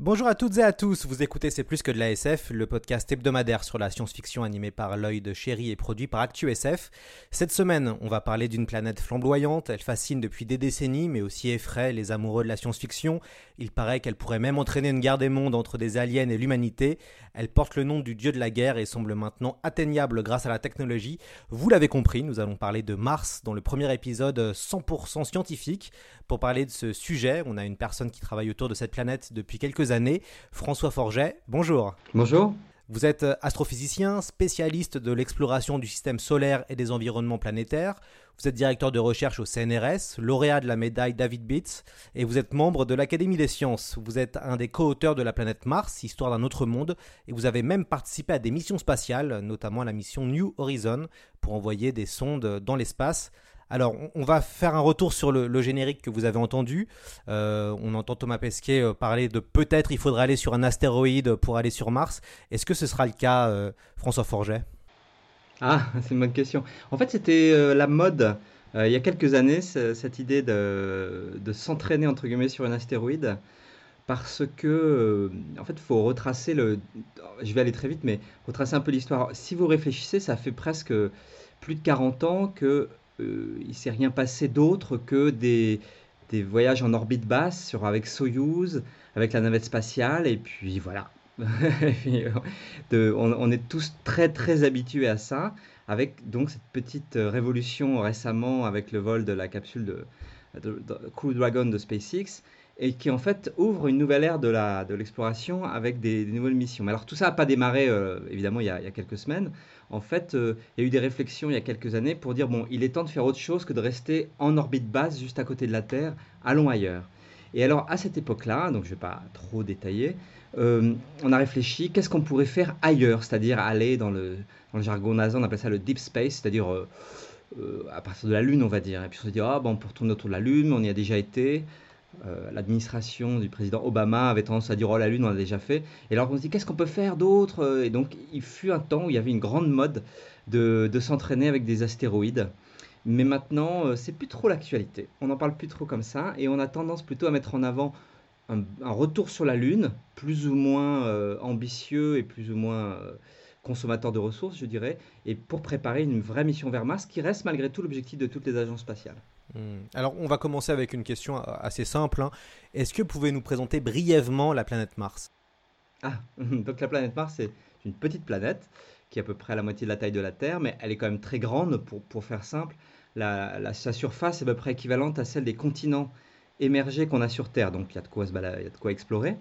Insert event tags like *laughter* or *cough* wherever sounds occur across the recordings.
Bonjour à toutes et à tous, vous écoutez C'est plus que de la SF, le podcast hebdomadaire sur la science-fiction animé par l'œil de chéri et produit par ActuSF. Cette semaine, on va parler d'une planète flamboyante, elle fascine depuis des décennies mais aussi effraie les amoureux de la science-fiction. Il paraît qu'elle pourrait même entraîner une guerre des mondes entre des aliens et l'humanité. Elle porte le nom du dieu de la guerre et semble maintenant atteignable grâce à la technologie. Vous l'avez compris, nous allons parler de Mars dans le premier épisode 100% scientifique. Pour parler de ce sujet, on a une personne qui travaille autour de cette planète depuis quelques années, François Forget. Bonjour. Bonjour. Vous êtes astrophysicien, spécialiste de l'exploration du système solaire et des environnements planétaires. Vous êtes directeur de recherche au CNRS, lauréat de la médaille David Beats, et vous êtes membre de l'Académie des sciences. Vous êtes un des co-auteurs de la planète Mars, Histoire d'un autre monde, et vous avez même participé à des missions spatiales, notamment à la mission New Horizon, pour envoyer des sondes dans l'espace. Alors, on va faire un retour sur le, générique que vous avez entendu. Euh, on entend Thomas Pesquet euh, parler de peut-être il faudrait aller sur un astéroïde pour aller sur Mars. Est-ce que ce sera le cas, euh, François Forget? Ah, *laughs* c'est une bonne question. En fait, c'était la mode il y a quelques années, cette idée de, s'entraîner entre guillemets sur un astéroïde. Parce que, en fait, il faut retracer le. Je vais aller très vite, mais retracer un peu l'histoire. Si vous réfléchissez, ça fait presque plus de 40 ans que euh, il s'est rien passé d'autre que des, des voyages en orbite basse sur, avec Soyouz, avec la navette spatiale, et puis voilà. *laughs* On, est tous très très habitués à ça, avec donc cette petite euh, révolution récemment avec le vol de la capsule de, Crew Dragon de SpaceX, et qui en fait ouvre une nouvelle ère de la, de l'exploration avec des, nouvelles missions. Mais alors tout ça n'a pas démarré euh, évidemment il y a quelques semaines. En fait, euh, il y a eu des réflexions il y a quelques années pour dire bon, il est temps de faire autre chose que de rester en orbite basse juste à côté de la Terre, allons ailleurs. Et alors à cette époque-là, donc je ne vais pas trop détailler, euh, on a réfléchi qu'est-ce qu'on pourrait faire ailleurs, c'est-à-dire aller dans le, dans le jargon NASA, on appelle ça le deep space, c'est-à-dire euh, à partir de la Lune, on va dire. Et puis on s'est dit, ah, bon, on peut retourner autour de la Lune, on y a déjà été. Euh, L'administration du président Obama avait tendance à dire, oh, la Lune, on l'a déjà fait. Et alors on se dit, qu'est-ce qu'on peut faire d'autre Et donc il fut un temps où il y avait une grande mode de, s'entraîner avec des astéroïdes. Mais maintenant, euh, c'est plus trop l'actualité. On n'en parle plus trop comme ça. Et on a tendance plutôt à mettre en avant un, retour sur la Lune, plus ou moins euh, ambitieux et plus ou moins euh, consommateur de ressources, je dirais, et pour préparer une vraie mission vers Mars, qui reste malgré tout l'objectif de toutes les agences spatiales. Hmm. Alors, on va commencer avec une question assez simple. hein. Est-ce que vous pouvez nous présenter brièvement la planète Mars? Ah, *laughs* donc la planète Mars, c'est une petite planète qui est à peu près à la moitié de la taille de la Terre, mais elle est quand même très grande, pour, faire simple. Sa surface est à peu près équivalente à celle des continents émergés qu'on a sur Terre, donc il y a de quoi, se balader, il y a de quoi explorer.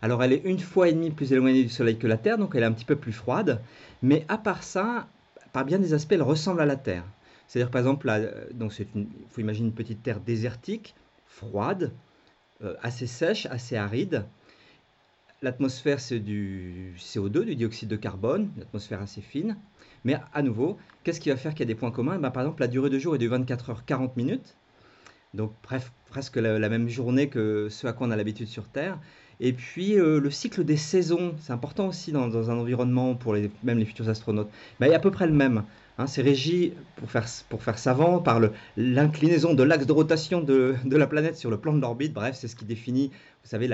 Alors elle est une fois et demie plus éloignée du Soleil que la Terre, donc elle est un petit peu plus froide, mais à part ça, par bien des aspects, elle ressemble à la Terre. C'est-à-dire par exemple, là, euh, donc c'est faut imaginer une petite Terre désertique, froide, euh, assez sèche, assez aride. L'atmosphère, c'est du CO2, du dioxyde de carbone, une atmosphère assez fine. Mais à nouveau, qu'est-ce qui va faire qu'il y a des points communs? Eh ben, Par exemple, la durée de jour est de 24 heures 40 minutes. Donc, bref, presque la, même journée que ce à quoi on a l'habitude sur Terre. Et puis, euh, le cycle des saisons, c'est important aussi dans, un environnement pour même les futurs astronautes. Ben, il est à peu près le même. Hein, c'est régi, pour faire, pour faire savant, par l'inclinaison de l'axe de rotation de, de la planète sur le plan de l'orbite. Bref, c'est ce qui définit, vous savez,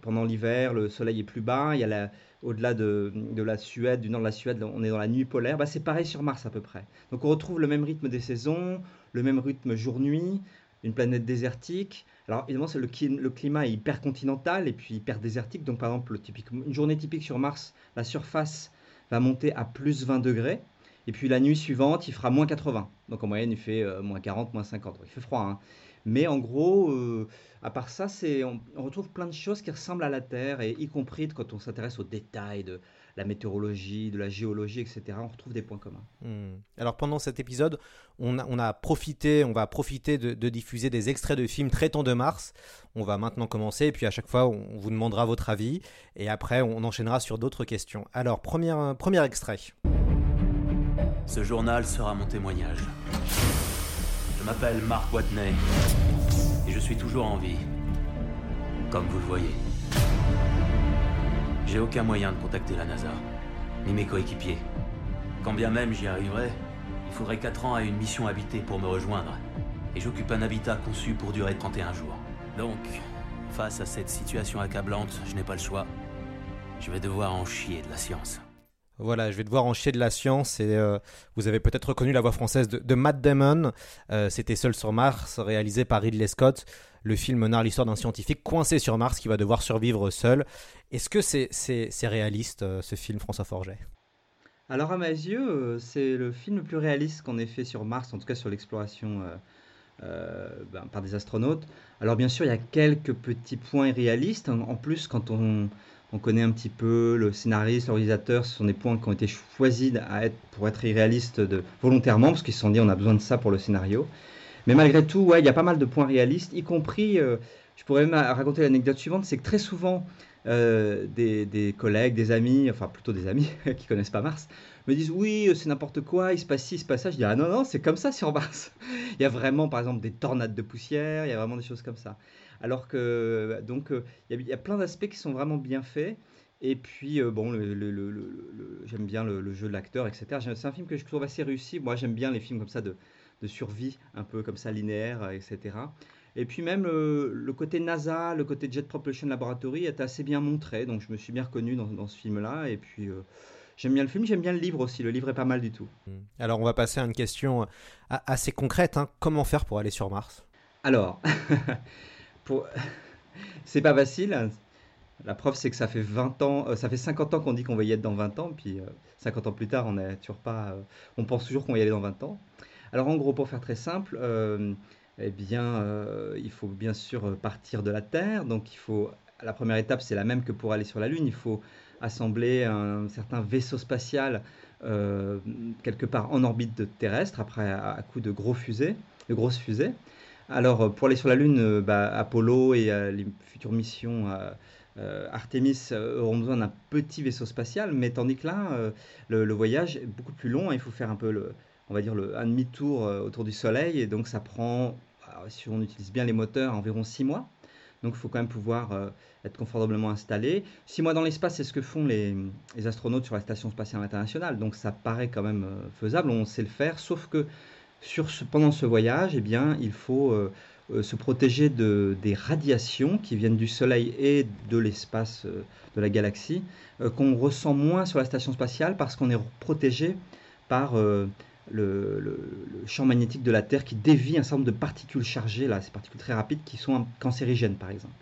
pendant l'hiver, le soleil est plus bas, y a au-delà de, de la Suède, du nord de la Suède, on est dans la nuit polaire. Bah, c'est pareil sur Mars à peu près. Donc on retrouve le même rythme des saisons, le même rythme jour-nuit, une planète désertique. Alors évidemment, le, le climat est hyper continental et puis hyper désertique. Donc par exemple, une journée typique sur Mars, la surface va monter à plus 20 degrés. Et puis la nuit suivante, il fera moins 80. Donc en moyenne, il fait euh, moins 40, moins 50. Il fait froid. hein. Mais en gros, euh, à part ça, c'est, on, retrouve plein de choses qui ressemblent à la Terre, et y compris quand on s'intéresse aux détails de la météorologie, de la géologie, etc. On retrouve des points communs. Hmm. Alors pendant cet épisode, on a profité, on va profiter de, de diffuser des extraits de films traitant de Mars. On va maintenant commencer, et puis à chaque fois, on vous demandera votre avis, et après, on enchaînera sur d'autres questions. Alors, premier, premier extrait. Ce journal sera mon témoignage. Je m'appelle Mark Watney et je suis toujours en vie. Comme vous le voyez. J'ai aucun moyen de contacter la NASA, ni mes coéquipiers. Quand bien même j'y arriverais, il faudrait 4 ans à une mission habitée pour me rejoindre. Et j'occupe un habitat conçu pour durer 31 jours. Donc, face à cette situation accablante, je n'ai pas le choix. Je vais devoir en chier de la science. Voilà, je vais devoir en chier de la science et euh, vous avez peut-être reconnu la voix française de, Matt Damon. Euh, C'était Seul sur Mars, réalisé par Ridley Scott. Le film narre l'histoire d'un scientifique coincé sur Mars qui va devoir survivre seul. Est-ce que c'est c'est réaliste euh, ce film, François Forget? Alors à mes yeux, c'est le film le plus réaliste qu'on ait fait sur Mars, en tout cas sur l'exploration ben, par des astronautes. Alors bien sûr, il y a quelques petits points irréalistes. En plus, quand on, on connaît un petit peu le scénariste, le réalisateur, ce sont des points qui ont été choisis pour être irréalistes de, volontairement, parce qu'ils se sont dit on a besoin de ça pour le scénario. Mais malgré tout, ouais, il y a pas mal de points réalistes, y compris, euh, je pourrais même raconter l'anecdote suivante, c'est que très souvent, euh, des, collègues, des amis, enfin plutôt des amis *laughs* qui connaissent pas Mars, me disent oui, c'est n'importe quoi, il se passe ci, il se passe ça. Je dis ah non, non, c'est comme ça sur Mars. *laughs* il y a vraiment, par exemple, des tornades de poussière, il y a vraiment des choses comme ça. Alors que, donc, euh, il y a, il y a plein d'aspects qui sont vraiment bien faits. Et puis, euh, bon, le, le- le- le- le- j'aime bien le, jeu de l'acteur, etc. C'est un film que je trouve assez réussi. Moi, j'aime bien les films comme ça de, de survie, un peu comme ça, linéaire, etc. Et puis même euh, le côté NASA, le côté Jet Propulsion Laboratory est assez bien montré, donc je me suis bien reconnu dans, dans ce film-là. Et puis euh, j'aime bien le film, j'aime bien le livre aussi. Le livre est pas mal du tout. Alors on va passer à une question assez concrète. hein. Comment faire pour aller sur Mars? Alors, *laughs* *laughs* c'est pas facile. La preuve, c'est que ça fait 20 ans, euh, ça fait 50 ans qu'on dit qu'on va y être dans 20 ans, puis euh, 50 ans plus tard, on n'est toujours pas, euh, on pense toujours qu'on va y aller dans 20 ans. Alors en gros, pour faire très simple, euh, eh bien, euh, il faut bien sûr euh, partir de la Terre. Donc il faut, la première étape, c'est la même que pour aller sur la Lune. Il faut assembler un certain vaisseau spatial euh, quelque part en orbite terrestre, après à, à coup de gros fusées, de grosses fusées. Alors euh, pour aller sur la Lune, euh, bah, Apollo et euh, les futures missions Artemis auront besoin d'un petit vaisseau spatial, mais tandis que là, le, voyage est beaucoup plus long. Il faut faire un peu le, on va dire un demi-tour autour du Soleil, et donc ça prend, alors, si on utilise bien les moteurs, environ six mois. Donc il faut quand même pouvoir être confortablement installé. Six mois dans l'espace, c'est ce que font les, astronautes sur la Station spatiale internationale. Donc ça paraît quand même faisable, on sait le faire, sauf que sur ce, pendant ce voyage, eh bien, il faut euh, euh, se protéger de, des radiations qui viennent du Soleil et de l'espace euh, de la galaxie, qu'on ressent moins sur la station spatiale parce qu'on est protégé par le, champ magnétique de la Terre qui dévie un certain nombre de particules chargées, là, ces particules très rapides qui sont cancérigènes par exemple.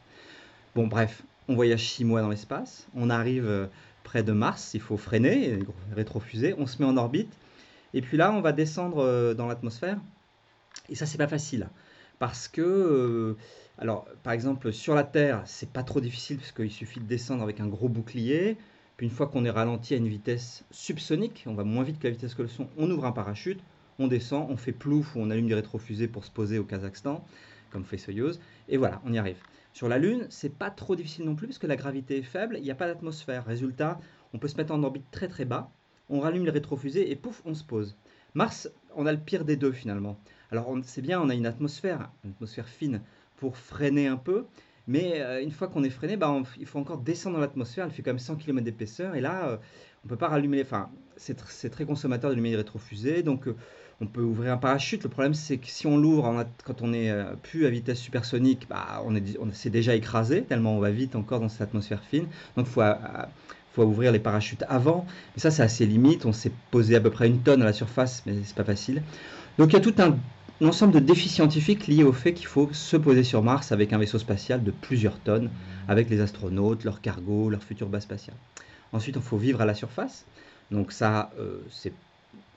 Bon, bref, on voyage six mois dans l'espace, on arrive près de Mars, il faut freiner, rétrofuser, on se met en orbite, et puis là, on va descendre euh, dans l'atmosphère, et ça, c'est pas facile, parce que, euh, alors, par exemple, sur la Terre, c'est pas trop difficile, parce qu'il suffit de descendre avec un gros bouclier, puis une fois qu'on est ralenti à une vitesse subsonique, on va moins vite que la vitesse que le son, on ouvre un parachute, on descend, on fait plouf ou on allume des rétrofusées pour se poser au Kazakhstan, comme fait Soyouz, et voilà, on y arrive. Sur la Lune, c'est pas trop difficile non plus parce que la gravité est faible, il n'y a pas d'atmosphère. Résultat, on peut se mettre en orbite très très bas, on rallume les rétrofusées et pouf, on se pose. Mars, on a le pire des deux finalement. Alors c'est bien, on a une atmosphère, une atmosphère fine pour freiner un peu, mais euh, une fois qu'on est freiné, bah, il faut encore descendre dans l'atmosphère, elle fait quand même 100 km d'épaisseur, et là, euh, on peut pas rallumer, les- enfin, c'est c'est très consommateur d'allumer les rétrofusées, donc euh, on peut ouvrir un parachute. Le problème, c'est que si on l'ouvre quand on est euh, plus à vitesse supersonique, bah, on est, on s'est déjà écrasé, tellement on va vite encore dans cette atmosphère fine. Donc, il faut, faut ouvrir les parachutes avant. Mais ça, c'est assez limite. On s'est posé à peu près une tonne à la surface, mais c'est pas facile. Donc, il y a tout un, ensemble de défis scientifiques liés au fait qu'il faut se poser sur Mars avec un vaisseau spatial de plusieurs tonnes, avec les astronautes, leur cargo, leur future base spatiale. Ensuite, il faut vivre à la surface. Donc ça, euh,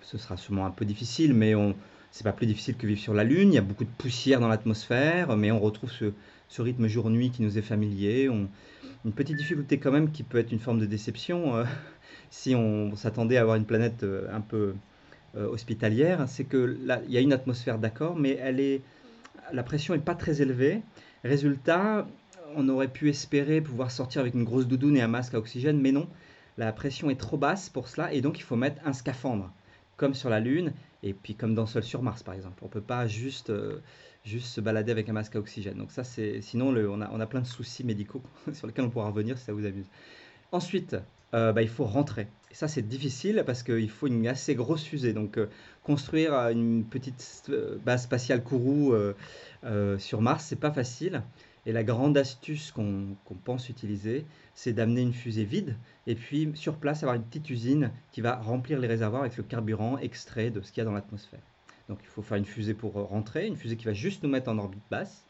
ce sera sûrement un peu difficile, mais on, c'est pas plus difficile que vivre sur la Lune. Il y a beaucoup de poussière dans l'atmosphère, mais on retrouve ce, ce rythme jour-nuit qui nous est familier. Une petite difficulté quand même qui peut être une forme de déception euh, *laughs* si on s'attendait à avoir une planète euh, un peu euh, hospitalière, c'est que là, il y a une atmosphère d'accord, mais elle est, la pression n'est pas très élevée. Résultat, on aurait pu espérer pouvoir sortir avec une grosse doudoune et un masque à oxygène, mais non, la pression est trop basse pour cela, et donc il faut mettre un scaphandre, comme sur la Lune, et puis comme dans Seul sur Mars par exemple. On ne peut pas juste, juste se balader avec un masque à oxygène. Donc ça, c'est sinon on, a, on a plein de soucis médicaux *laughs* sur lesquels on pourra revenir si ça vous amuse. Ensuite, euh, bah, il faut rentrer. Et ça, c'est difficile parce qu'il faut une assez grosse fusée. Donc, euh, construire euh, une petite base spatiale Kourou sur Mars, c'est pas facile. Et la grande astuce qu'on pense utiliser, c'est d'amener une fusée vide et puis sur place avoir une petite usine qui va remplir les réservoirs avec le carburant extrait de ce qu'il y a dans l'atmosphère. Donc il faut faire une fusée pour rentrer, une fusée qui va juste nous mettre en orbite basse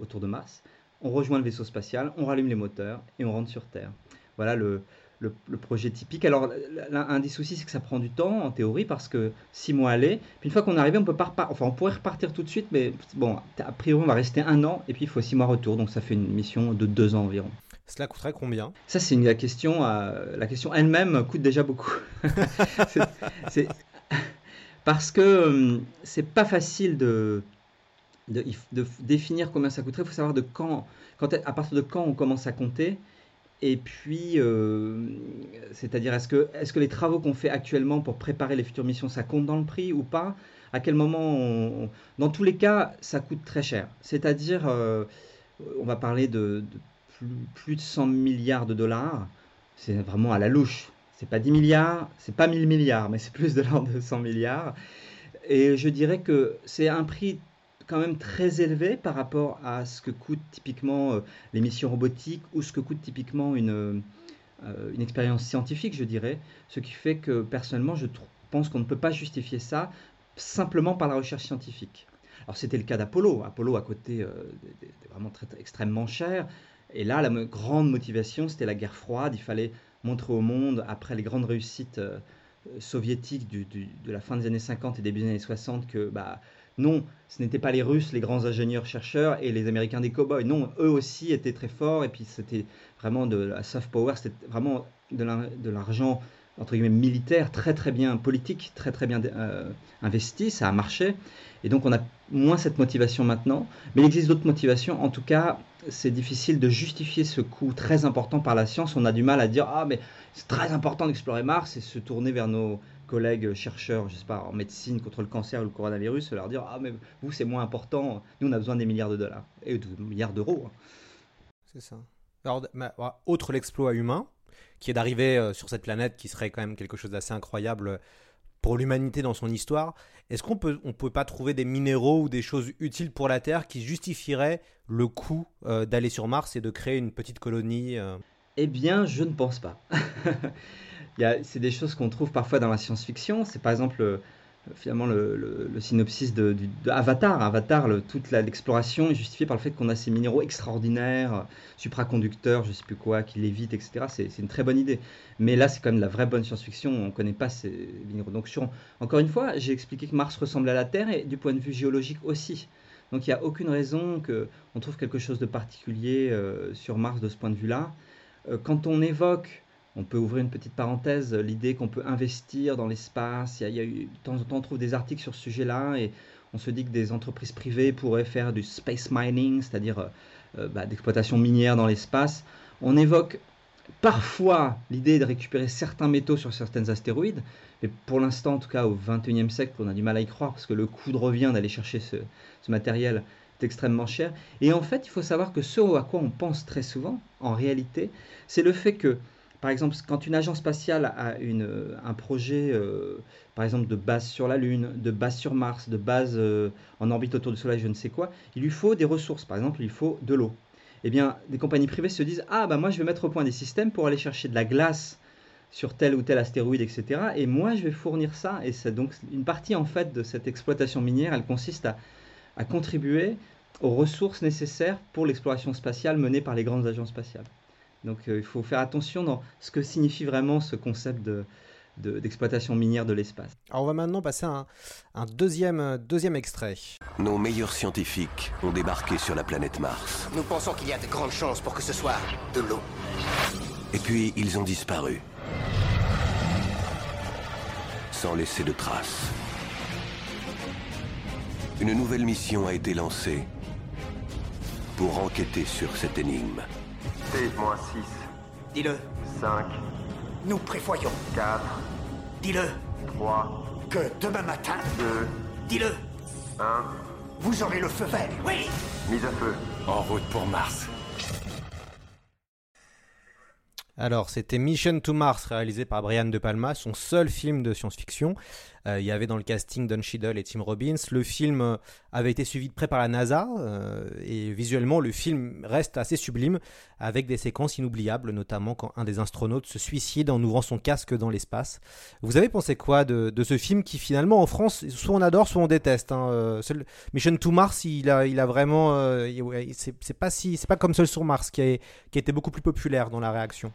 autour de Mars. On rejoint le vaisseau spatial, on rallume les moteurs et on rentre sur Terre. Voilà le, le, projet typique. Alors, un des soucis, c'est que ça prend du temps, en théorie, parce que six mois aller, puis une fois qu'on est arrivé, on peut pas enfin, on pourrait repartir tout de suite, mais bon, a priori, on va rester un an, et puis il faut six mois retour, donc ça fait une mission de deux ans environ. Cela coûterait combien? Ça, c'est une question. Euh, la question elle-même coûte déjà beaucoup. *laughs* c'est parce que euh, c'est pas facile de, définir combien ça coûterait. Il faut savoir de quand, à partir de quand on commence à compter. Et puis, euh, c'est-à-dire, est-ce que, les travaux qu'on fait actuellement pour préparer les futures missions, ça compte dans le prix ou pas? À quel moment Dans tous les cas, ça coûte très cher. C'est-à-dire, euh, on va parler de, plus, de 100 milliards de dollars. C'est vraiment à la louche. C'est pas 10 milliards, c'est pas 1000 milliards, mais c'est plus de l'ordre de 100 milliards. Et je dirais que c'est un prix quand même très élevé par rapport à ce que coûte typiquement euh, les missions robotiques ou ce que coûte typiquement une, euh, une expérience scientifique, je dirais. Ce qui fait que personnellement, je pense qu'on ne peut pas justifier ça simplement par la recherche scientifique. Alors c'était le cas d'Apollo. Apollo à côté euh, vraiment extrêmement cher. Et là, la grande motivation, c'était la guerre froide. Il fallait montrer au monde, après les grandes réussites soviétiques du, de la fin des années 50 et début des années 60, que bah, non, ce n'étaient pas les Russes, les grands ingénieurs-chercheurs et les Américains des cow-boys. Non, eux aussi étaient très forts et puis c'était vraiment de la soft power, c'était vraiment de l'argent entre guillemets militaire très très bien politique, très très bien euh, investi, ça a marché. Et donc on a moins cette motivation maintenant, mais il existe d'autres motivations. En tout cas, c'est difficile de justifier ce coût très important par la science. On a du mal à dire ah mais c'est très important d'explorer Mars et se tourner vers nos collègues chercheurs, je sais pas, en médecine contre le cancer ou le coronavirus, leur dire Ah, mais vous, c'est moins important, nous, on a besoin des milliards de dollars et de milliards d'euros. Hein. C'est ça. Autre l'exploit humain, qui est d'arriver euh, sur cette planète qui serait quand même quelque chose d'assez incroyable pour l'humanité dans son histoire, est-ce qu'on peut, on peut pas trouver des minéraux ou des choses utiles pour la Terre qui justifieraient le coût euh, d'aller sur Mars et de créer une petite colonie euh Eh bien, je ne pense pas. *laughs* c'est des choses qu'on trouve parfois dans la science-fiction. C'est par exemple euh, finalement le, synopsis de, Avatar. Avatar, toute l'exploration est justifiée par le fait qu'on a ces minéraux extraordinaires, supraconducteurs, je sais plus quoi, qui lévitent, etc. C'est une très bonne idée. Mais là, c'est quand même la vraie bonne science-fiction. On ne connaît pas ces minéraux. Donc, encore une fois, j'ai expliqué que Mars ressemble à la Terre et du point de vue géologique aussi. Donc, il n'y a aucune raison qu'on trouve quelque chose de particulier euh, sur Mars de ce point de vue-là. Euh, quand on évoque on peut ouvrir une petite parenthèse, l'idée qu'on peut investir dans l'espace. Il y, a, eu, de temps en temps, on trouve des articles sur ce sujet-là et on se dit que des entreprises privées pourraient faire du space mining, c'est-à-dire euh, euh, bah, d'exploitation minière dans l'espace. On évoque parfois l'idée de récupérer certains métaux sur certains astéroïdes, mais pour l'instant, en tout cas au XXIe siècle, on a du mal à y croire parce que le coût de revient d'aller chercher ce, ce matériel est extrêmement cher. Et en fait, il faut savoir que ce à quoi on pense très souvent, en réalité, c'est le fait que par exemple, quand une agence spatiale a une, un projet, euh, par exemple, de base sur la Lune, de base sur Mars, de base euh, en orbite autour du Soleil, je ne sais quoi, il lui faut des ressources. Par exemple, il faut de l'eau. Eh bien, des compagnies privées se disent Ah, bah moi, je vais mettre au point des systèmes pour aller chercher de la glace sur tel ou tel astéroïde, etc. Et moi, je vais fournir ça. Et c'est donc une partie, en fait, de cette exploitation minière, elle consiste à contribuer aux ressources nécessaires pour l'exploration spatiale menée par les grandes agences spatiales. Donc euh, il faut faire attention dans ce que signifie vraiment ce concept de, d'exploitation minière de l'espace. Alors on va maintenant passer à un, un deuxième, deuxième extrait. Nos meilleurs scientifiques ont débarqué sur la planète Mars. Nous pensons qu'il y a de grandes chances pour que ce soit de l'eau. Et puis ils ont disparu. Sans laisser de traces. Une nouvelle mission a été lancée pour enquêter sur cette énigme. T-6. Dis-le. 5. Nous prévoyons. 4. Dis-le. 3. Que demain matin. 2. Dis-le. 1. Vous aurez le feu vert. Oui. Mise à feu. En route pour Mars. Alors, c'était Mission to Mars, réalisé par Brian De Palma, son seul film de science-fiction. Euh, il y avait dans le casting Don Cheadle et Tim Robbins. Le film euh, avait été suivi de près par la NASA, euh, et visuellement, le film reste assez sublime, avec des séquences inoubliables, notamment quand un des astronautes se suicide en ouvrant son casque dans l'espace. Vous avez pensé quoi de, ce film qui, finalement, en France, soit on adore, soit on déteste hein. Mission to Mars, il a, vraiment... c'est pas, comme Seul sur Mars, qui a, été beaucoup plus populaire dans la réaction.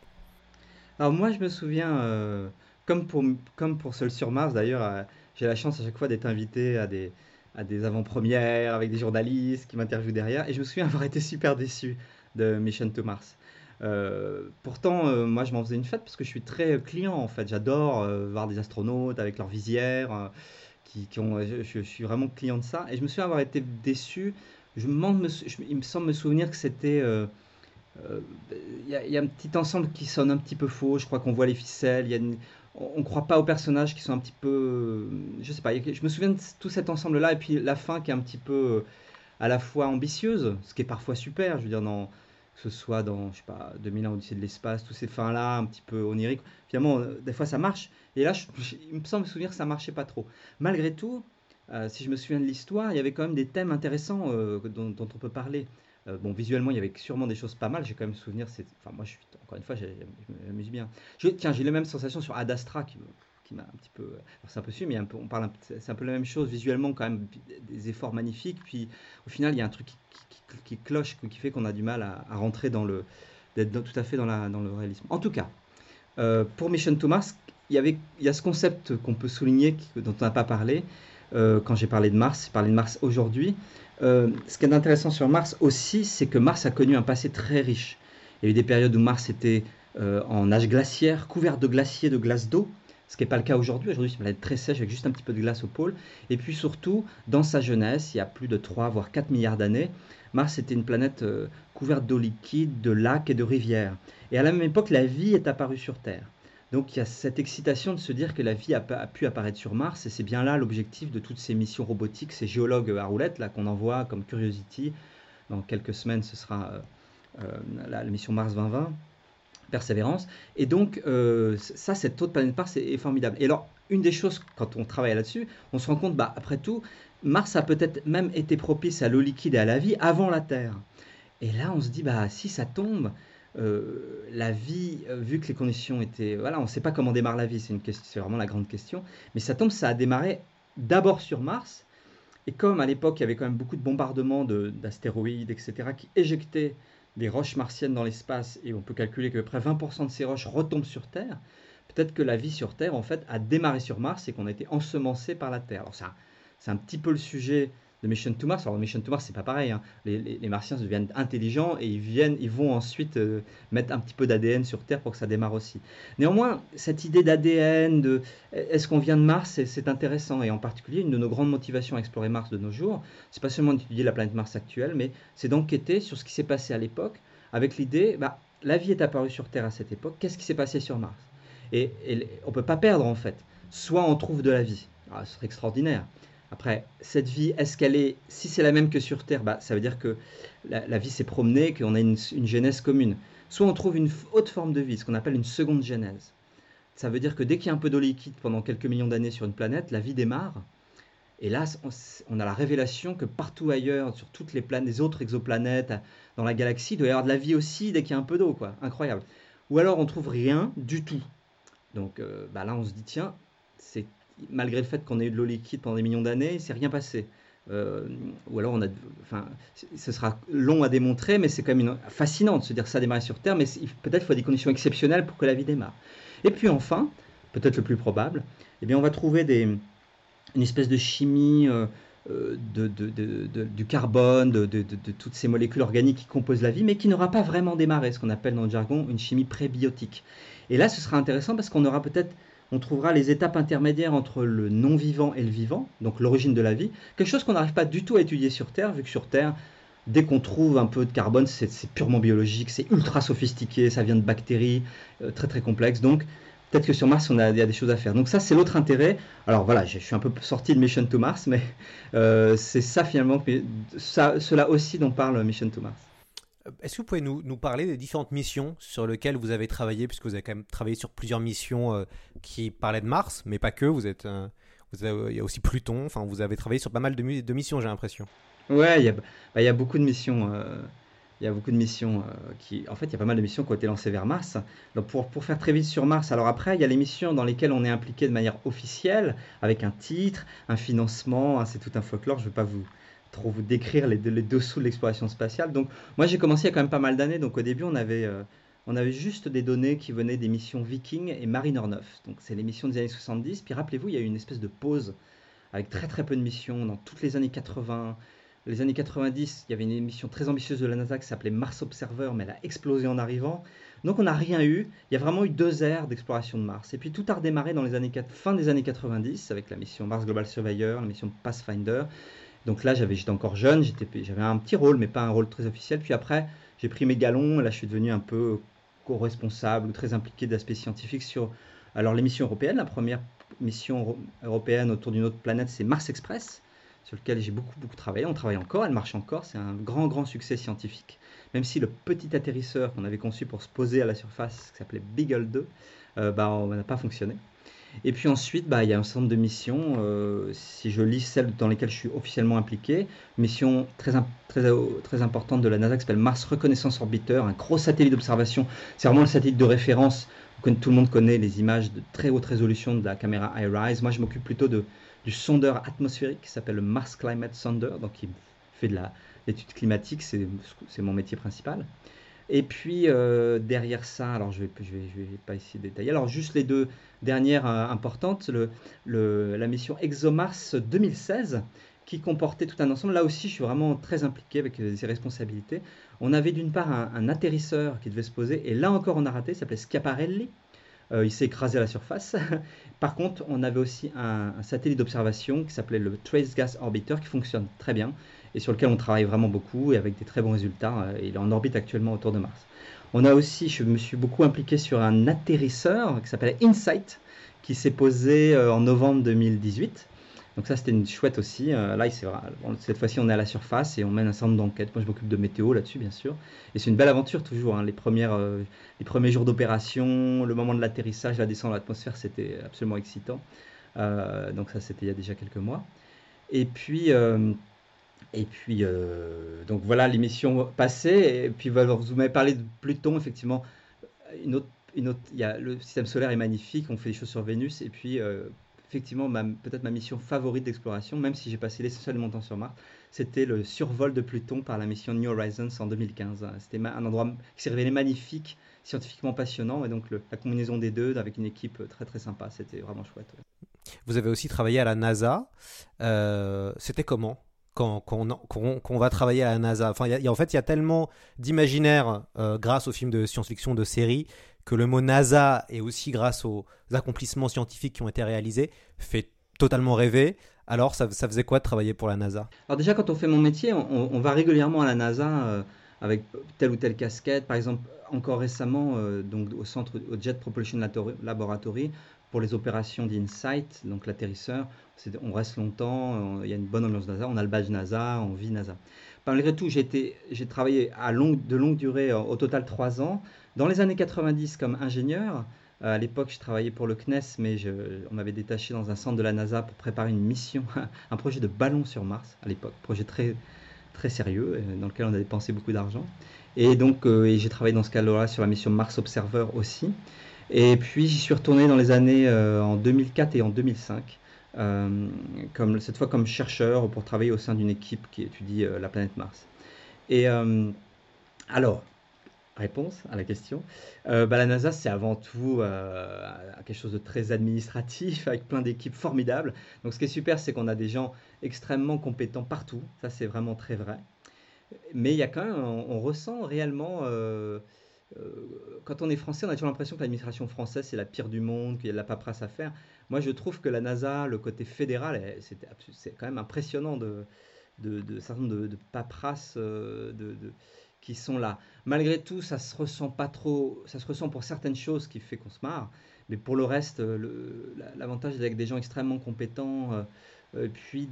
Alors moi, je me souviens, euh, comme, pour, comme pour Seul sur Mars, d'ailleurs, euh, j'ai la chance à chaque fois d'être invité à des, à des avant-premières avec des journalistes qui m'interviewent derrière, et je me souviens avoir été super déçu de Mission to Mars. Euh, pourtant, euh, moi, je m'en faisais une fête parce que je suis très client, en fait. J'adore voir des astronautes avec leur visière. Qui, ont, je, suis vraiment client de ça. Et je me souviens avoir été déçu. Je me, je, il me semble me souvenir que c'était il y, a un petit ensemble qui sonne un petit peu faux. Je crois qu'on voit les ficelles. On ne croit pas aux personnages qui sont un petit peu. Euh, je sais pas. je me souviens de tout cet ensemble-là. Et puis la fin qui est un petit peu euh, à la fois ambitieuse, ce qui est parfois super. Je veux dire, dans, que ce soit dans, je sais pas, 2000 ans Odyssée de l'espace, tous ces fins-là, un petit peu oniriques. Finalement, des fois ça marche. Et là, il me semble me souvenir que ça marchait pas trop. Malgré tout, euh, si je me souviens de l'histoire, il y avait quand même des thèmes intéressants euh, dont, on peut parler. Euh, bon, visuellement, il y avait sûrement des choses pas mal. J'ai quand même souvenir, c'est, enfin, moi, je suis, encore une fois, je m'amuse bien. Je, tiens, j'ai les mêmes sensations sur Ad Astra qui, qui m'a un petit peu, c'est un peu sûr, mais un on parle, c'est un peu la même chose visuellement, quand même, des efforts magnifiques. Puis, au final, il y a un truc qui, qui, qui cloche, qui fait qu'on a du mal à, à rentrer dans le, d'être tout à fait dans, la, dans le réalisme. En tout cas, euh, pour Mission to Mars, il y avait, il y a ce concept qu'on peut souligner, dont on n'a pas parlé. Euh, quand j'ai parlé de Mars, j'ai parlé de Mars aujourd'hui. Euh, ce qui est intéressant sur Mars aussi, c'est que Mars a connu un passé très riche. Il y a eu des périodes où Mars était euh, en âge glaciaire, couvert de glaciers, de glace d'eau, ce qui n'est pas le cas aujourd'hui. Aujourd'hui, c'est une planète très sèche avec juste un petit peu de glace au pôle. Et puis surtout, dans sa jeunesse, il y a plus de 3 voire 4 milliards d'années, Mars était une planète euh, couverte d'eau liquide, de lacs et de rivières. Et à la même époque, la vie est apparue sur Terre. Donc il y a cette excitation de se dire que la vie a, pu apparaître sur Mars, et c'est bien là l'objectif de toutes ces missions robotiques, ces géologues à roulettes là qu'on envoie comme Curiosity. Dans quelques semaines, ce sera euh, la, la, mission Mars 2020, Persévérance. Et donc euh, ça, cette autre planète Mars est, est, formidable. Et alors, une des choses, quand on travaille là-dessus, on se rend compte, bah, après tout, Mars a peut-être même été propice à l'eau liquide et à la vie avant la Terre. Et là, on se dit, bah, si ça tombe, euh, la vie, euh, vu que les conditions étaient... Voilà, on ne sait pas comment démarre la vie, c'est, vraiment la grande question. Mais ça tombe, ça a démarré d'abord sur Mars. Et comme à l'époque, il y avait quand même beaucoup de bombardements de, d'astéroïdes, etc., qui éjectaient des roches martiennes dans l'espace, et on peut calculer que près 20% de ces roches retombent sur Terre, peut-être que la vie sur Terre, en fait, a démarré sur Mars et qu'on a été ensemencé par la Terre. Alors ça, c'est un petit peu le sujet de Mission to Mars. Alors Mission to Mars, c'est pas pareil. Hein. Les, les, les, Martiens deviennent intelligents et ils, viennent, ils vont ensuite euh, mettre un petit peu d'ADN sur Terre pour que ça démarre aussi. Néanmoins, cette idée d'ADN, de est-ce qu'on vient de Mars, c'est intéressant. Et en particulier, une de nos grandes motivations à explorer Mars de nos jours, c'est pas seulement d'étudier la planète Mars actuelle, mais c'est d'enquêter sur ce qui s'est passé à l'époque, avec l'idée, bah, la vie est apparue sur Terre à cette époque, qu'est-ce qui s'est passé sur Mars? Et, et on peut pas perdre en fait. Soit on trouve de la vie, ah, ce serait extraordinaire. Après, cette vie, est-ce qu'elle est, si c'est la même que sur Terre, bah, ça veut dire que la, vie s'est promenée, qu'on a une, une, genèse commune. Soit on trouve une haute forme de vie, ce qu'on appelle une seconde genèse. Ça veut dire que dès qu'il y a un peu d'eau liquide pendant quelques millions d'années sur une planète, la vie démarre. Et là, on, a la révélation que partout ailleurs, sur toutes les planètes, des autres exoplanètes, dans la galaxie, il doit y avoir de la vie aussi dès qu'il y a un peu d'eau, quoi. Incroyable. Ou alors on trouve rien du tout. Donc euh, bah là, on se dit, tiens, c'est malgré le fait qu'on ait eu de l'eau liquide pendant des millions d'années, il s'est rien passé. Euh, ou alors on a, enfin, ce sera long à démontrer, mais c'est quand même une, fascinant de se dire ça a démarré sur Terre, mais peut-être faut des conditions exceptionnelles pour que la vie démarre. Et puis enfin, peut-être le plus probable, eh bien on va trouver des, une espèce de chimie euh, euh, de, de, de, du carbone, de, toutes ces molécules organiques qui composent la vie, mais qui n'aura pas vraiment démarré, ce qu'on appelle dans le jargon une chimie prébiotique. Et là, ce sera intéressant parce qu'on aura peut-être on trouvera les étapes intermédiaires entre le non-vivant et le vivant, donc l'origine de la vie, quelque chose qu'on n'arrive pas du tout à étudier sur Terre, vu que sur Terre, dès qu'on trouve un peu de carbone, c'est purement biologique, c'est ultra sophistiqué, ça vient de bactéries, euh, très très complexes. Donc peut-être que sur Mars, on a, il y a des choses à faire. Donc ça, c'est l'autre intérêt. Alors voilà, je suis un peu sorti de Mission to Mars, mais euh, c'est ça finalement, cela aussi dont parle Mission to Mars. Euh, est-ce que vous pouvez nous, nous, parler des différentes missions sur lesquelles vous avez travaillé, puisque vous avez quand même travaillé sur plusieurs missions euh, qui parlaient de Mars, mais pas que, vous êtes, avez, il y a aussi Pluton, enfin vous avez travaillé sur pas mal de, missions, j'ai l'impression. Ouais, il y, a, il y, a beaucoup de missions. il y a beaucoup de missions qui. En fait, il y a pas mal de missions qui ont été lancées vers Mars. Donc, pour, pour faire très vite sur Mars, alors après, il y a les missions dans lesquelles on est impliqué de manière officielle, avec un titre, un financement, hein, c'est tout un folklore. Je ne vais pas vous, trop vous décrire les, dessous de l'exploration spatiale. Donc moi j'ai commencé il y a quand même pas mal d'années. Donc au début on avait, euh, on avait juste des données qui venaient des missions Viking et Mariner 9. Donc c'est les missions des années 70. Puis rappelez-vous il y a eu une espèce de pause avec très très peu de missions dans toutes les années 80. Les années 90, il y avait une mission très ambitieuse de la NASA qui s'appelait Mars Observer, mais elle a explosé en arrivant. Donc on n'a rien eu. Il y a vraiment eu deux ères d'exploration de Mars. Et puis tout a redémarré dans les années fin des années 90 avec la mission Mars Global Surveyor, la mission Pathfinder. Donc là, j'avais, j'étais encore jeune, j'avais un petit rôle, mais pas un rôle très officiel. Puis après, j'ai pris mes galons. Là, je suis devenu un peu co-responsable très impliqué d'aspects scientifiques sur alors les missions européennes. La première mission européenne autour d'une autre planète, c'est Mars Express, sur lequel j'ai beaucoup beaucoup travaillé. On travaille encore, elle marche encore. C'est un grand grand succès scientifique. Même si le petit atterrisseur qu'on avait conçu pour se poser à la surface, qui s'appelait Beagle 2, euh, bah, n'a pas fonctionné. Et puis ensuite, bah, il y a un certain nombre de missions. Euh, si je lis celles dans lesquelles je suis officiellement impliqué, mission très, très, très importante de la NASA qui s'appelle Mars Reconnaissance Orbiter, un gros satellite d'observation. C'est vraiment le satellite de référence. Tout le monde connaît les images de très haute résolution de la caméra iRISE. Moi, je m'occupe plutôt de, du sondeur atmosphérique qui s'appelle le Mars Climate Sonder, donc qui fait de l'étude climatique, c'est mon métier principal. Et puis euh, derrière ça, alors je ne vais, pas de détailler. Alors juste les deux dernières euh, importantes, la mission ExoMars 2016 qui comportait tout un ensemble. Là aussi, je suis vraiment très impliqué avec euh, ces responsabilités. On avait d'une part un, atterrisseur qui devait se poser, et là encore on a raté, il s'appelait Schiaparelli. il s'est écrasé à la surface. *laughs* Par contre, on avait aussi un, un satellite d'observation qui s'appelait le Trace Gas Orbiter qui fonctionne très bien et sur lequel on travaille vraiment beaucoup et avec des très bons résultats. Euh, il est en orbite actuellement autour de Mars. On a aussi, je me suis beaucoup impliqué sur un atterrisseur qui s'appelle InSight, qui s'est posé euh, en novembre 2018. Donc ça, c'était une chouette aussi. Euh, là, cette fois-ci, on est à la surface et on mène un certain nombre d'enquêtes. Moi, je m'occupe de météo là-dessus, bien sûr. Et c'est une belle aventure toujours. Hein. Les, premières, les premiers jours d'opération, le moment de l'atterrissage, la descente dans l'atmosphère, c'était absolument excitant. donc ça, c'était il y a déjà quelques mois. Et puis, et puis, euh, donc voilà l'émission passée. Et puis, vous m'avez parlé de Pluton, effectivement. Une autre, une autre, y a, le système solaire est magnifique, on fait des choses sur Vénus. Et puis, euh, effectivement, peut-être ma mission favorite d'exploration, même si j'ai passé l'essentiel de mon temps sur Mars, c'était le survol de Pluton par la mission New Horizons en 2015. C'était un endroit qui s'est révélé magnifique, scientifiquement passionnant. Et donc, la combinaison des deux avec une équipe très très sympa, c'était vraiment chouette. Vous avez aussi travaillé à la NASA. Euh, c'était comment? Quand, on va travailler à la NASA. Enfin, en fait, il y a tellement d'imaginaire euh, grâce aux films de science-fiction de série que le mot NASA et aussi grâce aux accomplissements scientifiques qui ont été réalisés fait totalement rêver. Alors, ça, faisait quoi de travailler pour la NASA? Alors déjà, quand on fait mon métier, on, va régulièrement à la NASA euh, avec telle ou telle casquette. Par exemple, encore récemment, euh, donc au centre au Jet Propulsion Laboratory, pour les opérations d'Insight, donc l'atterrisseur, on reste longtemps, il y a une bonne ambiance NASA, on a le badge NASA, on vit NASA. Malgré tout, j'ai travaillé de longue durée, au total trois ans. Dans les années 90 comme ingénieur, à l'époque, je travaillais pour le CNES, mais on m'avait détaché dans un centre de la NASA pour préparer une mission, *laughs* un projet de ballon sur Mars à l'époque, projet très, très sérieux, euh, dans lequel on a dépensé beaucoup d'argent. Et donc, euh, j'ai travaillé dans ce cas-là sur la mission Mars Observer aussi. Et puis j'y suis retourné dans les années euh, en 2004 et en 2005, euh, cette fois comme chercheur pour travailler au sein d'une équipe qui étudie euh, la planète Mars. Et alors, réponse à la question. Bah, la NASA, c'est avant tout quelque chose de très administratif, *laughs* avec plein d'équipes formidables. Donc ce qui est super, c'est qu'on a des gens extrêmement compétents partout. Ça, c'est vraiment très vrai. Mais il y a quand même, on, ressent réellement... Euh, quand on est français, on a toujours l'impression que l'administration française, c'est la pire du monde, qu'il y a de la paperasse à faire. Moi, je trouve que la NASA, le côté fédéral, c'est quand même impressionnant de, de, de certain de, de paperasse de, qui sont là. Malgré tout, ça se ressent pas trop, ça se ressent pour certaines choses qui fait qu'on se marre, mais pour le reste, l'avantage d'être avec des gens extrêmement compétents. Euh, puis,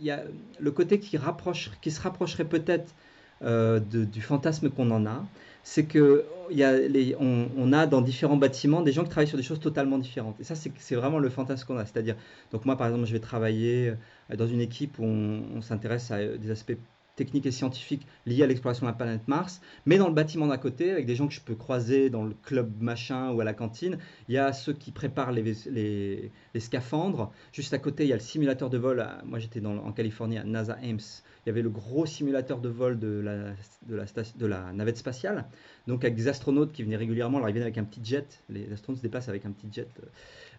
il y a le côté qui, se rapprocherait peut-être euh, du fantasme qu'on en a, c'est que y a les, on, a dans différents bâtiments des gens qui travaillent sur des choses totalement différentes. Et ça, c'est vraiment le fantasme qu'on a. C'est-à-dire, donc moi, par exemple, je vais travailler euh, dans une équipe où on, on s'intéresse à des aspects techniques et scientifiques liées à l'exploration de la planète Mars, mais dans le bâtiment d'à côté, avec des gens que je peux croiser dans le club machin ou à la cantine, il y a ceux qui préparent les, les, les scaphandres. Juste à côté, il y a le simulateur de vol. moi, j'étais en Californie à NASA Ames. Il y avait le gros simulateur de vol de la, de la, navette spatiale. Donc, avec des astronautes qui venaient régulièrement. Alors, ils viennent avec un petit jet. Les astronautes se déplacent avec un petit jet. Euh,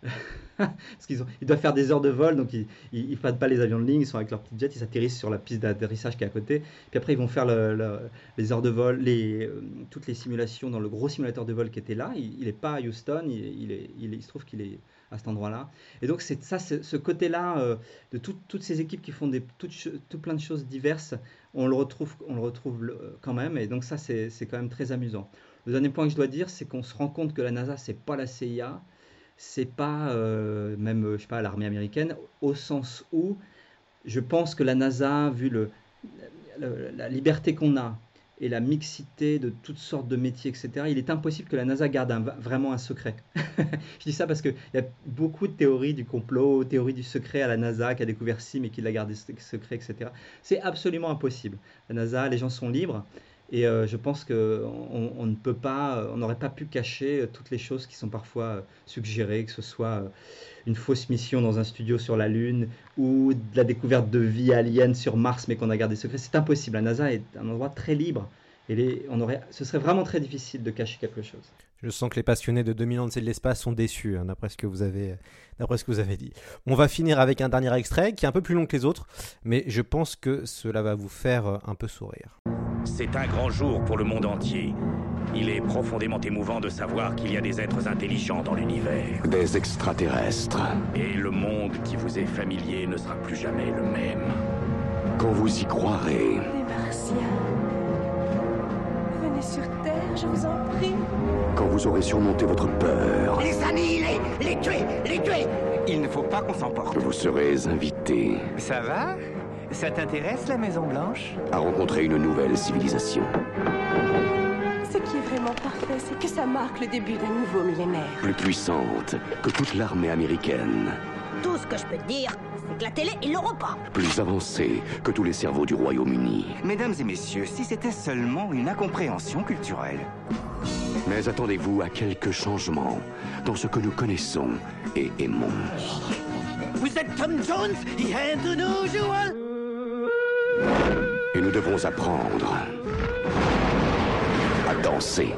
*laughs* parce qu'ils ils doivent faire des heures de vol, donc ils ne prennent pas les avions de ligne, ils sont avec leur petit jet, ils s'atterrissent sur la piste d'atterrissage qui est à côté. Puis après, ils vont faire les heures de vol, euh, toutes les simulations dans le gros simulateur de vol qui était là. Il n'est pas à Houston, il, se trouve qu'il est à cet endroit-là. Et donc, c'est ça, ce côté-là euh, de toutes ces équipes qui font des, tout, tout, plein de choses diverses, on le retrouve, on le retrouve quand même. Et donc, ça, c'est quand même très amusant. Le dernier point que je dois dire, c'est qu'on se rend compte que la NASA, c'est pas la CIA c'est pas euh, même je sais pas l'armée américaine au sens où je pense que la NASA vu le, la liberté qu'on a et la mixité de toutes sortes de métiers, etc., il est impossible que la NASA garde vraiment un secret. *laughs* je dis ça parce qu'il y a beaucoup de théories du complot, théories du secret à la NASA qui a découvert ci mais qui l'a gardé secret, etc. C'est absolument impossible. La NASA, les gens sont libres et euh, je pense qu'on on ne peut pas, on n'aurait pas pu cacher euh, toutes les choses qui sont parfois euh, suggérées, que ce soit une fausse mission dans un studio sur la Lune ou la découverte de vie alien sur Mars, mais qu'on a gardé secret. C'est impossible. La NASA est un endroit très libre. Et les, on aurait, ce serait vraiment très difficile de cacher quelque chose. Je sens que les passionnés de 2000 ans de l'espace sont déçus, hein, d'après ce que vous avez, d'après ce que vous avez dit. On va finir avec un dernier extrait qui est un peu plus long que les autres, mais je pense que cela va vous faire un peu sourire. C'est un grand jour pour le monde entier. Il est profondément émouvant de savoir qu'il y a des êtres intelligents dans l'univers. Des extraterrestres. Et le monde qui vous est familier ne sera plus jamais le même. Quand vous y croirez. Les Martiens. Venez sur Terre, je vous en prie. Quand vous aurez surmonté votre peur. Les annihiler, les tuer, les tuer. Il ne faut pas qu'on s'emporte. Vous serez invité. Ça va? Ça t'intéresse, la Maison Blanche À rencontrer une nouvelle civilisation. Ce qui est vraiment parfait, c'est que ça marque le début d'un nouveau millénaire. Plus puissante que toute l'armée américaine. Tout ce que je peux te dire, c'est que la télé, ils l'auront pas. Plus avancée que tous les cerveaux du Royaume-Uni. Mesdames et messieurs, si c'était seulement une incompréhension culturelle. Mais attendez-vous à quelques changements dans ce que nous connaissons et aimons. Vous êtes Tom Jones, rien de unusual et nous devons apprendre à danser.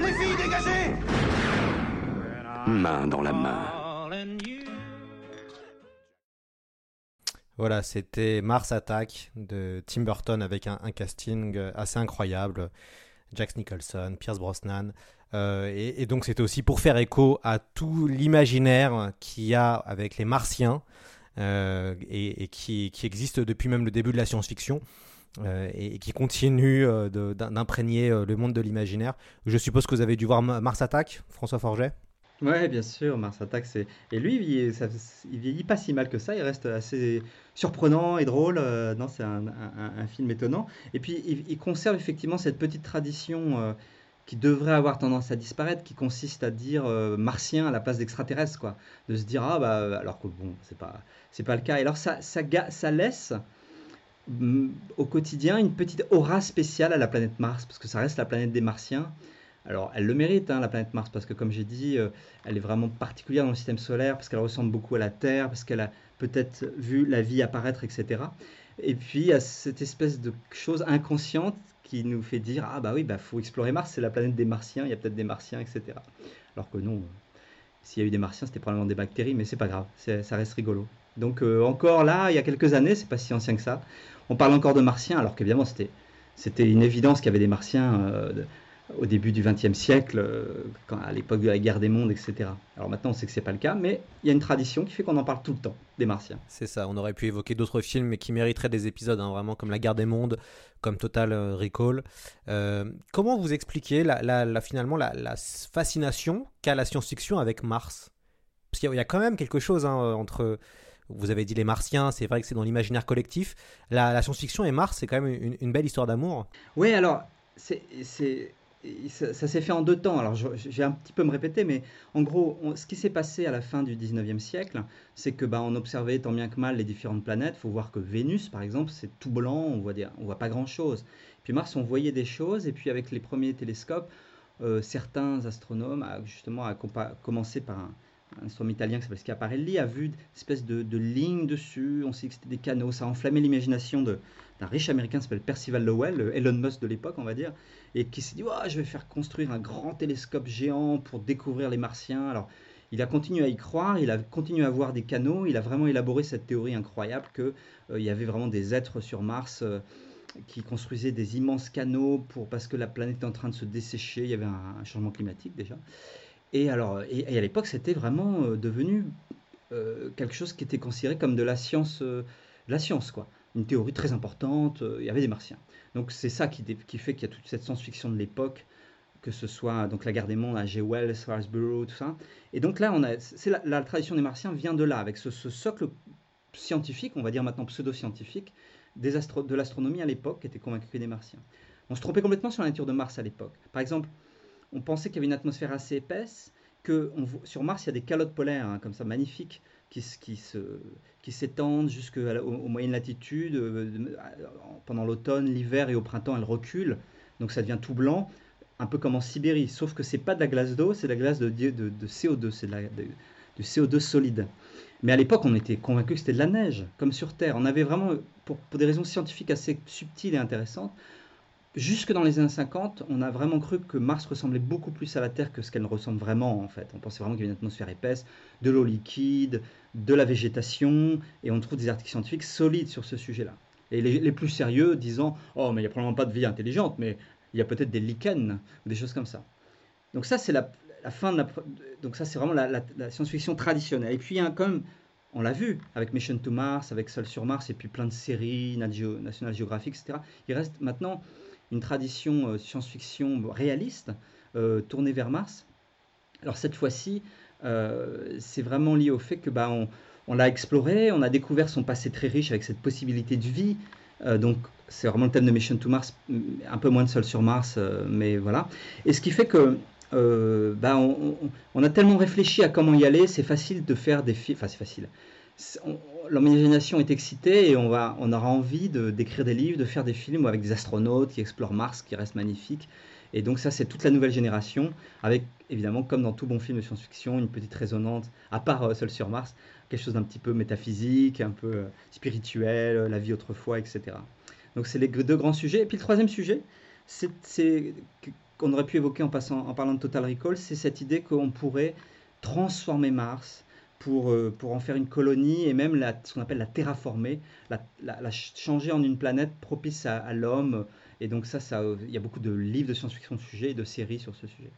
Les filles, dégagez Main dans la main. Voilà, c'était Mars Attack de Tim Burton avec un, casting assez incroyable. Jack Nicholson, Pierce Brosnan. Euh, et, donc c'était aussi pour faire écho à tout l'imaginaire qu'il y a avec les Martiens euh, et, qui, existe depuis même le début de la science-fiction. Euh, et, qui continue euh, d'imprégner le monde de l'imaginaire. Je suppose que vous avez dû voir Mars Attack, François Forget? Ouais, bien sûr, Mars Attack, c'est... Et lui, il, ça, il, vieillit pas si mal que ça, il reste assez surprenant et drôle, non, c'est un, film étonnant. Et puis, il, conserve effectivement cette petite tradition qui devrait avoir tendance à disparaître, qui consiste à dire martien à la place d'extraterrestre, quoi. De se dire, ah bah, alors que bon, c'est pas c'est pas le cas. Et alors ça, ça, laisse mm, au quotidien une petite aura spéciale à la planète Mars, parce que ça reste la planète des Martiens. Alors elle le mérite, hein, la planète Mars, parce que comme j'ai dit, euh, elle est vraiment particulière dans le système solaire, parce qu'elle ressemble beaucoup à la Terre, parce qu'elle a peut-être vu la vie apparaître, etc. Et puis a cette espèce de chose inconsciente qui nous fait dire ah bah oui bah faut explorer Mars, c'est la planète des Martiens, il y a peut-être des Martiens, etc. Alors que non, s'il y a eu des Martiens, c'était probablement des bactéries, mais c'est pas grave, ça reste rigolo. Donc euh, encore là, il y a quelques années, c'est pas si ancien que ça, on parle encore de Martiens, alors qu'évidemment c'était c'était une évidence qu'il y avait des Martiens euh, au début du XXe siècle, euh, à l'époque de la guerre des mondes, etc. Alors maintenant, on sait que c'est pas le cas, mais il y a une tradition qui fait qu'on en parle tout le temps des Martiens. C'est ça. On aurait pu évoquer d'autres films, qui mériteraient des épisodes, hein, vraiment comme la guerre des mondes, comme Total euh, Recall. Euh, comment vous expliquez la, finalement la, fascination qu'a la science-fiction avec Mars? Parce qu'il y, a quand même quelque chose hein, entre vous avez dit les Martiens, c'est vrai que c'est dans l'imaginaire collectif. La, science-fiction et Mars, c'est quand même une, une, belle histoire d'amour. Oui, alors, c'est ça, s'est fait en deux temps. Alors, j'ai un petit peu me répéter, mais en gros, ce qui s'est passé à la fin du 19e siècle, c'est que bah, on observait tant bien que mal les différentes planètes. Il faut voir que Vénus, par exemple, c'est tout blanc, on voit, on voit pas grand-chose. Puis Mars, on voyait des choses, et puis avec les premiers télescopes, euh, certains astronomes, justement, a commencé par un, un astronome italien qui s'appelle Schiaparelli, a vu une espèce de, de lignes dessus, on sait que c'était des canaux, ça a enflammé l'imagination d'un riche américain s'appelle Percival Lowell, Elon Musk de l'époque, on va dire, et qui s'est dit je vais faire construire un grand télescope géant pour découvrir les martiens. Alors, il a continué à y croire, il a continué à voir des canaux, il a vraiment élaboré cette théorie incroyable qu'il euh, y avait vraiment des êtres sur Mars euh, qui construisaient des immenses canaux pour, parce que la planète était en train de se dessécher, il y avait un, changement climatique déjà. Et, alors, et, à l'époque, c'était vraiment euh, devenu quelque chose qui était considéré comme de la science, la science quoi. Une théorie très importante, il y avait des martiens. Donc c'est ça qui, fait qu'il y a toute cette science-fiction de l'époque, que ce soit donc la guerre des mondes, G. Wells, Harrisburg, tout ça. Et donc là, on a, c'est la, tradition des Martiens vient de là, avec ce, socle scientifique, on va dire maintenant pseudo-scientifique, des de l'astronomie à l'époque, qui était convaincu des Martiens. On se trompait complètement sur la nature de Mars à l'époque. Par exemple, on pensait qu'il y avait une atmosphère assez épaisse, que sur Mars, il y a des calottes polaires, hein, comme ça, magnifiques, qui, qui, s'étendent jusqu'aux aux moyennes latitudes. Euh, pendant l'automne, l'hiver et au printemps, elles reculent. Donc ça devient tout blanc, un peu comme en Sibérie. Sauf que c'est pas de la glace d'eau, c'est de la glace de, de, de CO2, c'est du CO2 solide. Mais à l'époque, on était convaincu que c'était de la neige, comme sur Terre. On avait vraiment, pour, pour des raisons scientifiques assez subtiles et intéressantes, jusque dans les années 50, on a vraiment cru que Mars ressemblait beaucoup plus à la Terre que ce qu'elle ressemble vraiment en fait. On pensait vraiment qu'il y avait une atmosphère épaisse, de l'eau liquide, de la végétation, et on trouve des articles scientifiques solides sur ce sujet-là. Et les, plus sérieux disant Oh, mais il n'y a probablement pas de vie intelligente, mais il y a peut-être des lichens, ou des choses comme ça. Donc, ça, c'est la, fin de. Donc, ça, c'est vraiment la, science-fiction traditionnelle. Et puis, il y a quand même on l'a vu avec Mission to Mars, avec Seul sur Mars, et puis plein de séries, National Geographic, etc. Il reste maintenant une tradition euh, science-fiction réaliste euh, tournée vers Mars. Alors cette fois-ci, euh, c'est vraiment lié au fait que bah, on, l'a exploré, on a découvert son passé très riche avec cette possibilité de vie. donc c'est vraiment le thème de Mission to Mars, un peu moins de sol sur Mars, mais voilà. Et ce qui fait que bah, on, a tellement réfléchi à comment y aller, c'est facile de faire des films. Enfin, c'est facile l'imagination est excitée et on, aura envie d'écrire des livres, de faire des films avec des astronautes qui explorent Mars, qui restent magnifiques. Et donc ça, c'est toute la nouvelle génération, avec évidemment, comme dans tout bon film de science-fiction, une petite résonante, à part euh, Seul sur Mars, quelque chose d'un petit peu métaphysique, un peu euh, spirituel, euh, la vie autrefois, etc. Donc c'est les deux grands sujets. Et puis le troisième sujet, c'est qu'on aurait pu évoquer en, passant, en parlant de Total Recall, c'est cette idée qu'on pourrait transformer Mars, pour, euh, pour en faire une colonie et même la, ce qu'on appelle la terraformer, la, changer en une planète propice à, l'homme. Et donc ça, ça, il y a beaucoup de livres de science-fiction sur ce sujet et de séries sur ce sujet.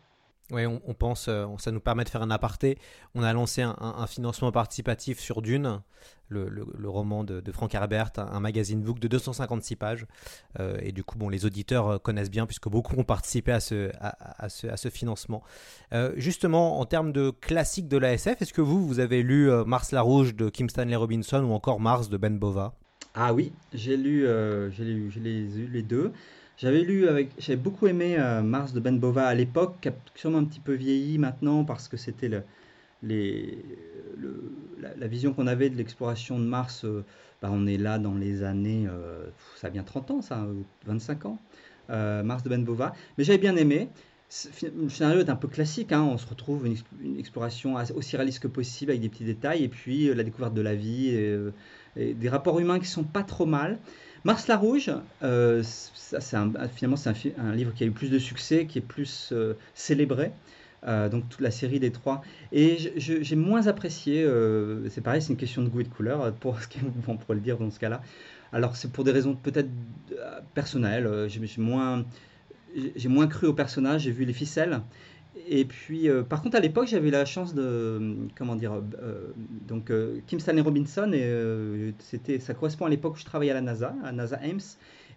Oui, on, pense, euh, ça nous permet de faire un aparté. On a lancé un, financement participatif sur Dune, le, roman de, Frank Herbert, un, magazine book de 256 pages. Euh, et du coup, bon, les auditeurs euh, connaissent bien puisque beaucoup ont participé à ce, à, ce, financement. justement, en termes de classique de l'ASF, est-ce que vous, vous avez lu Mars la Rouge de Kim Stanley Robinson ou encore Mars de Ben Bova? Ah oui, j'ai lu, lu, les, les deux. J'avais lu avec, j'avais beaucoup aimé euh, Mars de Ben Bova à l'époque, qui a sûrement un petit peu vieilli maintenant parce que c'était le, les, la, vision qu'on avait de l'exploration de Mars. Euh, bah, on est là dans les années, euh, ça vient 30 ans, ça, 25 ans, Mars de Ben Bova. Mais j'avais bien aimé. Le scénario est un peu classique, hein. on se retrouve une, une, exploration aussi réaliste que possible avec des petits détails et puis la découverte de la vie et des rapports humains qui sont pas trop mal. Mars la Rouge, euh, un- finalement c'est un, livre qui a eu plus de succès, qui est plus euh, célébré. Euh, donc toute la série des trois. Et j'ai moins apprécié, euh, c'est pareil, c'est une question de goût et de couleur, euh, pour *laughs* ce on pourrait le dire dans ce cas-là. Alors c'est pour des raisons peut-être euh, personnelles, euh, j'ai moins, moins cru au personnage, j'ai vu les ficelles. Et puis, euh, par contre, à l'époque, j'avais la chance de, euh, comment dire, euh, donc Kim Stanley Robinson, et c'était, ça correspond à l'époque où je travaillais à la NASA, à NASA Ames,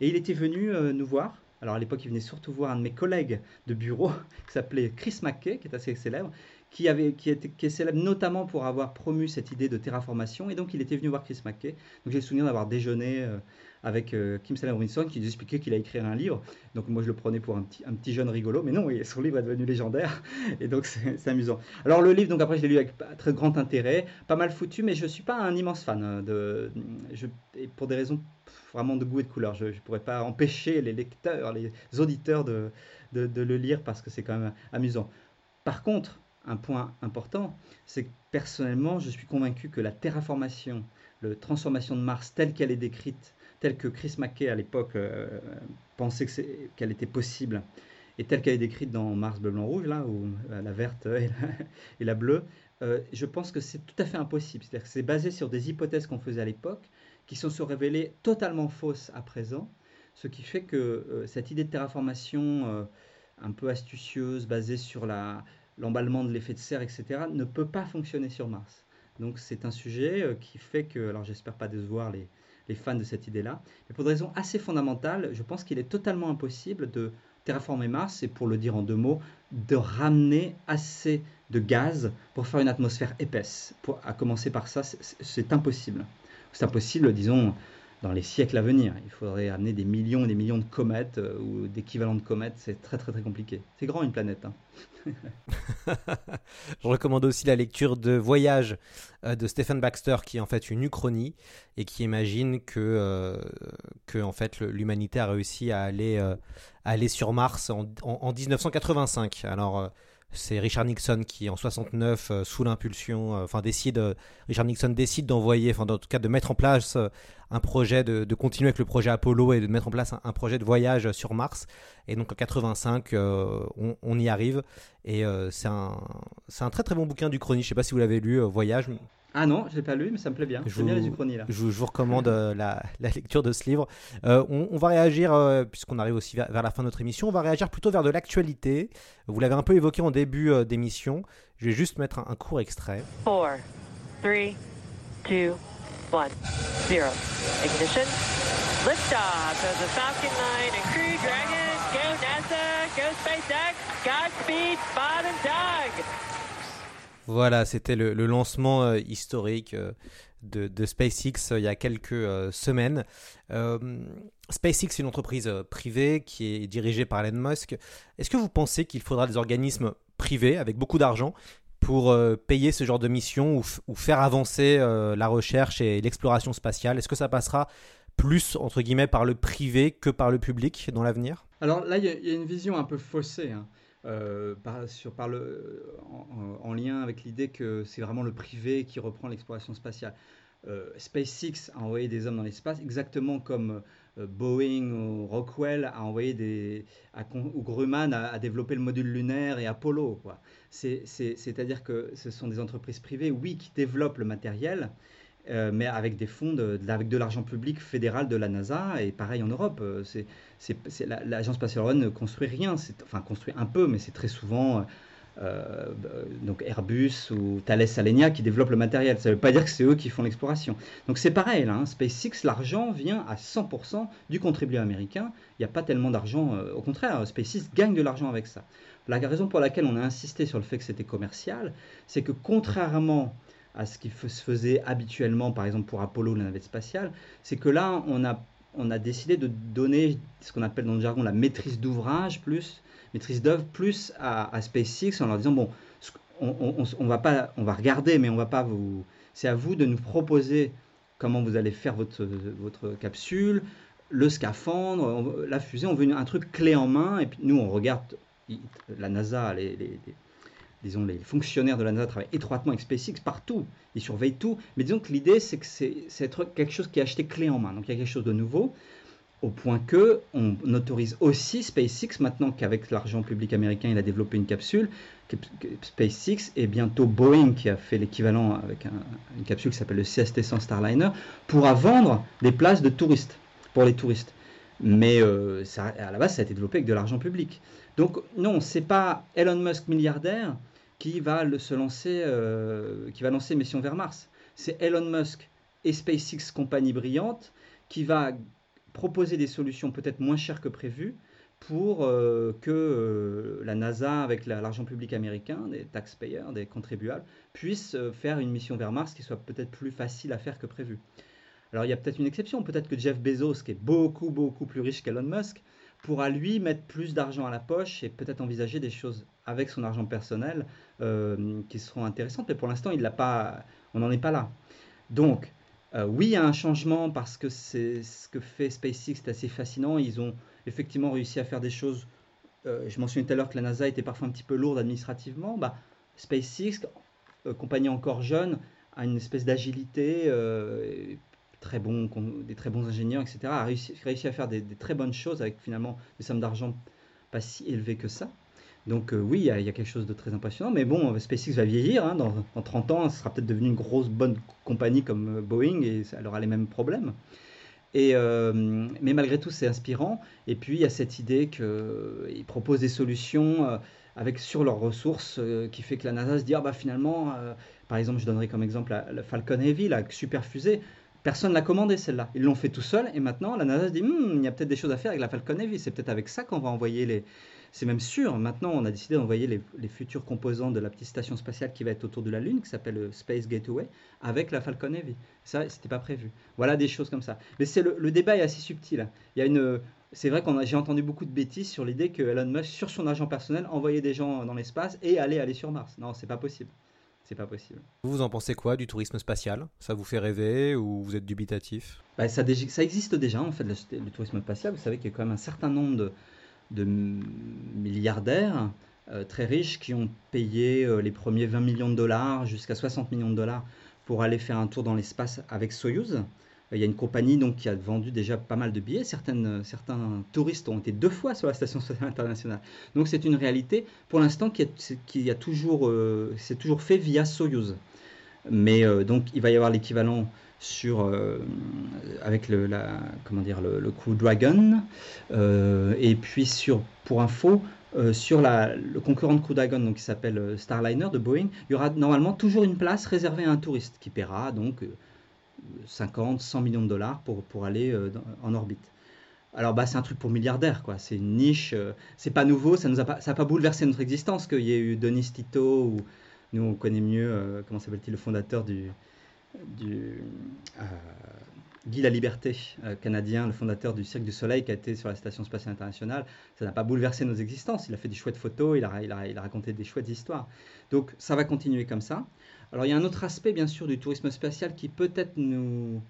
et il était venu nous voir. Alors à l'époque, il venait surtout voir un de mes collègues de bureau *laughs* qui s'appelait Chris McKay, qui est assez célèbre, qui, avait, qui, était, qui est célèbre notamment pour avoir promu cette idée de terraformation. Et donc, il était venu voir Chris McKay. Donc, j'ai le souvenir d'avoir déjeuné avec euh, Kim Stanley Robinson qui nous expliquait qu'il allait écrire un livre. Donc, moi, je le prenais pour un petit, un petit jeune rigolo. Mais non, et son livre est devenu légendaire. *laughs* Et donc, c'est amusant. Alors, le livre, donc après, je l'ai lu avec très grand intérêt. Pas mal foutu, mais je ne suis pas un immense fan. euh, De, et pour des raisons vraiment de goût et de couleur. Je ne pourrais pas empêcher les lecteurs, les auditeurs de le lire parce que c'est quand même amusant. Par contre, un point important, c'est que personnellement, je suis convaincu que la terraformation, la transformation de Mars telle qu'elle est décrite, telle que Chris McKay à l'époque euh, pensait qu'elle était possible, et telle qu'elle est décrite dans Mars bleu, blanc, rouge, là, où euh, la verte et la, *laughs* et la bleue, euh, je pense que c'est tout à fait impossible. C'est-à-dire que c'est basé sur des hypothèses qu'on faisait à l'époque, qui sont se révélées totalement fausses à présent, ce qui fait que euh, cette idée de terraformation euh, un peu astucieuse, basée sur l'emballement de l'effet de serre, etc., ne peut pas fonctionner sur Mars. Donc c'est un sujet euh, qui fait que, alors j'espère pas décevoir les, les fans de cette idée-là, mais pour des raisons assez fondamentales, je pense qu'il est totalement impossible de terraformer Mars, et pour le dire en deux mots, de ramener assez de gaz pour faire une atmosphère épaisse. Pour, à commencer par ça, c'est- impossible. C'est impossible, disons, dans les siècles à venir. Il faudrait amener des millions et des millions de comètes euh, ou d'équivalents de comètes. C'est très très très compliqué. C'est grand une planète. hein. *laughs* Je recommande aussi la lecture de Voyage euh, de Stephen Baxter, qui est en fait une uchronie et qui imagine que, euh, en fait, l'humanité a réussi à aller, euh, aller sur Mars en, en- en 1985. Alors, c'est Richard Nixon qui, en 69, euh, sous l'impulsion, euh, enfin décide, euh, Richard Nixon décide d'envoyer, enfin en tout cas de mettre en place un projet, de, continuer avec le projet Apollo et de mettre en place un, projet de voyage sur Mars. Et donc en 85, euh, on, on y arrive. Et c'est un, très très bon bouquin d'Uchronie. Je sais pas si vous l'avez lu, Voyage. Ah non, je l'ai pas lu, mais ça me plaît bien. Je J'aime bien vous- les uchronies là. Je, vous- je vous recommande euh, la, la lecture de ce livre. Euh, on, on va réagir, euh, puisqu'on arrive aussi vers, vers la fin de notre émission, on va réagir plutôt vers de l'actualité. Vous l'avez un peu évoqué en début euh, d'émission. Je vais juste mettre un, un court extrait. Four, three, two, one, zero. Ignition. Liftoff of the Falcon 9 and Crew Dragon. Go NASA. Go SpaceX. Godspeed, Bob and Doug. Voilà, c'était le, lancement euh, historique euh, de, SpaceX euh, il y a quelques semaines. SpaceX est une entreprise privée qui est dirigée par Elon Musk. Est-ce que vous pensez qu'il faudra des organismes privés avec beaucoup d'argent pour payer ce genre de mission ou, faire avancer la recherche et l'exploration spatiale? Est-ce que ça passera plus, entre guillemets, par le privé que par le public dans l'avenir? Alors là, il y, a- il y a une vision un peu faussée, hein, euh, sur, par en, en- en lien avec l'idée que c'est vraiment le privé qui reprend l'exploration spatiale. Euh, SpaceX a envoyé des hommes dans l'espace, exactement comme euh, Boeing ou Rockwell a envoyé des, ou Grumman a, a développé le module lunaire et Apollo. C'est-à-dire que ce sont des entreprises privées, oui, qui développent le matériel, euh, mais avec des fonds, de, avec de l'argent public fédéral de la NASA, et pareil en Europe. euh, l'agence spatiale européenne ne construit rien, enfin construit un peu, mais c'est très souvent euh, donc Airbus ou Thales Alenia qui développent le matériel. Ça ne veut pas dire que c'est eux qui font l'exploration. Donc c'est pareil, là, hein, SpaceX, l'argent vient à 100% du contribuable américain. Il n'y a pas tellement d'argent, au contraire, SpaceX gagne de l'argent avec ça. La raison pour laquelle on a insisté sur le fait que c'était commercial, c'est que contrairement à ce qui se faisait habituellement, par exemple pour Apollo, la navette spatiale, c'est que là, on a, on a décidé de donner ce qu'on appelle dans le jargon la maîtrise d'ouvrage plus, maîtrise d'œuvre plus à, SpaceX en leur disant, bon, on, on, va pas, on va regarder, mais on va pas vous... C'est à vous de nous proposer comment vous allez faire votre, votre capsule, le scaphandre, la fusée, on veut un truc clé en main, et puis nous, on regarde, la NASA, les- disons, les fonctionnaires de la NASA travaillent étroitement avec SpaceX partout, ils surveillent tout, mais disons que l'idée c'est que c'est quelque chose qui est acheté clé en main, donc il y a quelque chose de nouveau, au point que on autorise aussi SpaceX, maintenant qu'avec l'argent public américain il a développé une capsule, SpaceX et bientôt Boeing qui a fait l'équivalent avec une capsule qui s'appelle le CST-100 Starliner, pourra vendre des places de touristes, pour les touristes. Mais euh, à la base ça a été développé avec de l'argent public. Donc non, c'est pas Elon Musk milliardaire qui va se lancer, euh, qui va lancer mission vers Mars. C'est Elon Musk et SpaceX, compagnie brillante, qui va proposer des solutions peut-être moins chères que prévu pour euh, que euh, la NASA, avec l'argent public américain, des taxpayers, des contribuables, puisse faire une mission vers Mars qui soit peut-être plus facile à faire que prévu. Alors il y a peut-être une exception, peut-être que Jeff Bezos, qui est beaucoup, beaucoup plus riche qu'Elon Musk, pourra lui mettre plus d'argent à la poche et peut-être envisager des choses avec son argent personnel euh, qui seront intéressantes. Mais pour l'instant, il l'a pas, on n'en est pas là. Donc, euh, oui, il y a un changement parce que c'est ce que fait SpaceX, c'est assez fascinant. Ils ont effectivement réussi à faire des choses. Euh, je mentionnais tout à l'heure que la NASA était parfois un petit peu lourde administrativement. Bah, SpaceX, compagnie encore jeune, a une espèce d'agilité très bons, des très bons ingénieurs, etc., a réussi, à faire des, très bonnes choses avec finalement des sommes d'argent pas si élevées que ça. Donc euh, oui, il y, a, quelque chose de très impressionnant, mais bon, SpaceX va vieillir, hein, dans, 30 ans, ce sera peut-être devenu une grosse, bonne compagnie comme euh, Boeing, et elle aura les mêmes problèmes. Et, euh, mais malgré tout, c'est inspirant. Et puis, il y a cette idée qu'ils proposent des solutions avec, sur leurs ressources qui fait que la NASA se dit, ah, bah, finalement, par exemple, je donnerai comme exemple la, Falcon Heavy, la super fusée, Personne l'a commandé celle-là. Ils l'ont fait tout seul et maintenant la NASA se dit hmm, il y a peut-être des choses à faire avec la Falcon Heavy. C'est peut-être avec ça qu'on va envoyer les. C'est même sûr. Maintenant, on a décidé d'envoyer les, futurs composants de la petite station spatiale qui va être autour de la Lune, qui s'appelle Space Gateway, avec la Falcon Heavy. Ça, c'était pas prévu. Voilà des choses comme ça. Mais c'est le, débat est assez subtil. Il y a une. C'est vrai qu'on j'ai entendu beaucoup de bêtises sur l'idée que Elon Musk, sur son argent personnel, envoyait des gens dans l'espace et allait aller sur Mars. Non, c'est pas possible c'est pas possible. Vous en pensez quoi du tourisme spatial? Ça vous fait rêver ou vous êtes dubitatif? Bah, ça, ça, existe déjà en fait le, tourisme spatial. Vous savez qu'il y a quand même un certain nombre de, milliardaires euh, très riches qui ont payé euh, les premiers 20 millions de dollars jusqu'à 60 millions de dollars pour aller faire un tour dans l'espace avec Soyuz. Il y a une compagnie donc, qui a vendu déjà pas mal de billets. Certaines, certains touristes ont été deux fois sur la station spatiale internationale. Donc c'est une réalité pour l'instant qui, qui, a toujours, euh, c'est toujours fait via Soyuz. Mais euh, donc il va y avoir l'équivalent sur euh, avec le, la, comment dire, le, le Crew Dragon et puis sur pour info sur la, le concurrent de Crew Dragon donc qui s'appelle Starliner de Boeing il y aura normalement toujours une place réservée à un touriste qui paiera donc 50, 100 millions de dollars pour, pour aller euh, en orbite. Alors bah, c'est un truc pour milliardaires, quoi. C'est une niche, euh, c'est pas nouveau, ça nous a pas, ça a pas bouleversé notre existence qu'il y ait eu Denis Tito ou nous on connaît mieux, euh, comment s'appelle-t-il, le fondateur du, du Guy La Liberté, canadien, le fondateur du Cirque du Soleil qui a été sur la Station Spatiale Internationale. Ça n'a pas bouleversé nos existences. Il a fait des chouettes photos, il a, il a, il a raconté des chouettes histoires. Donc ça va continuer comme ça. Alors il y a un autre aspect bien sûr du tourisme spatial qui peut-être nous,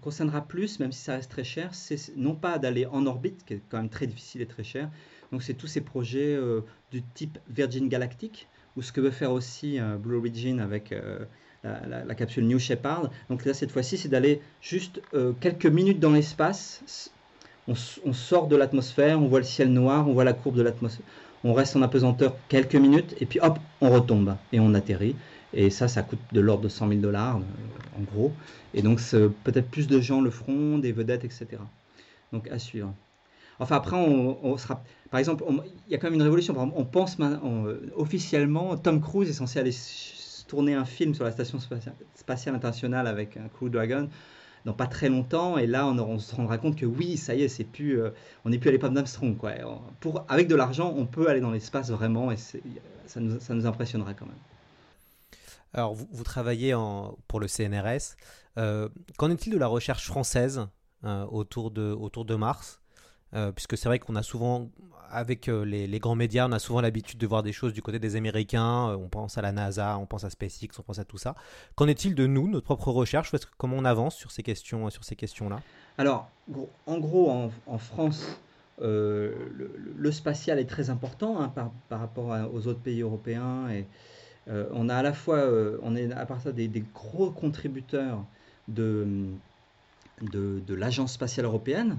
concernera plus, même si ça reste très cher, c'est non pas d'aller en orbite, qui est quand même très difficile et très cher, donc c'est tous ces projets euh, du type Virgin Galactic, ou ce que veut faire aussi euh, Blue Origin avec euh, la, capsule New Shepard. Donc là cette fois-ci c'est d'aller juste quelques minutes dans l'espace, on, sort de l'atmosphère, on voit le ciel noir, on voit la courbe de l'atmosphère on reste en apesanteur quelques minutes et puis hop, on retombe et on atterrit. Et ça, ça coûte de l'ordre de 100 000 dollars euh, en gros. Et donc peut-être plus de gens le feront, des vedettes, etc. Donc à suivre. Enfin après, on, sera, par exemple, il y a quand même une révolution. on pense euh, officiellement, Tom Cruise est censé aller tourner un film sur la station spatiale internationale avec un Crew Dragon dans pas très longtemps. Et là, on, se rendra compte que oui, ça y est, c'est plus, euh, on n'est plus à l'époque d'Armstrong. Quoi. Pour, avec de l'argent, on peut aller dans l'espace vraiment et ça nous, impressionnera quand même. Alors, vous, travaillez pour le CNRS. Euh, qu'en est-il de la recherche française euh, autour, de, autour de Mars? Puisque c'est vrai qu'on a souvent avec euh, les, grands médias, on a souvent l'habitude de voir des choses du côté des Américains. Euh, on pense à la NASA, on pense à SpaceX, on pense à tout ça. Qu'en est-il de nous, notre propre recherche Comment on avance sur ces questions, sur ces questions-là? Alors, en gros, en, France, le, spatial est très important hein, par, rapport aux autres pays européens. Et on a à la fois, on est à part ça des, des gros contributeurs de, de l'Agence spatiale européenne,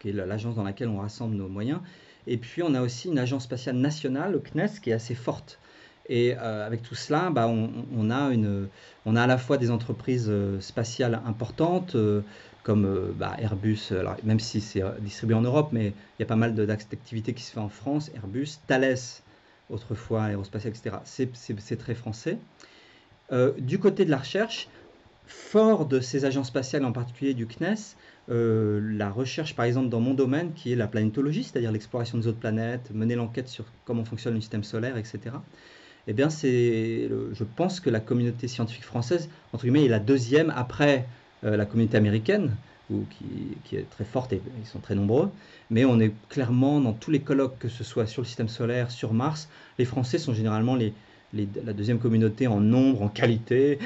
qui est l'agence dans laquelle on rassemble nos moyens. Et puis on a aussi une agence spatiale nationale, le CNES, qui est assez forte. Et avec tout cela, bah, on, a une, on a à la fois des entreprises spatiales importantes, comme euh, bah, Airbus, même si c'est euh, distribué en Europe, mais il y a pas mal d'activités qui se font en France, Airbus, Thales, autrefois aérospatial, etc. C'est très français. Euh, du côté de la recherche, fort de ces agences spatiales, en particulier du CNES, la recherche, par exemple, dans mon domaine, qui est la planétologie, c'est-à-dire l'exploration des autres planètes, mener l'enquête sur comment fonctionne le système solaire, etc. Eh bien, c'est, je pense que la communauté scientifique française, entre guillemets, est la deuxième après euh, la communauté américaine, ou qui, est très forte et ils sont très nombreux, mais on est clairement dans tous les colloques, que ce soit sur le système solaire, sur Mars, les Français sont généralement les, la deuxième communauté en nombre, en qualité,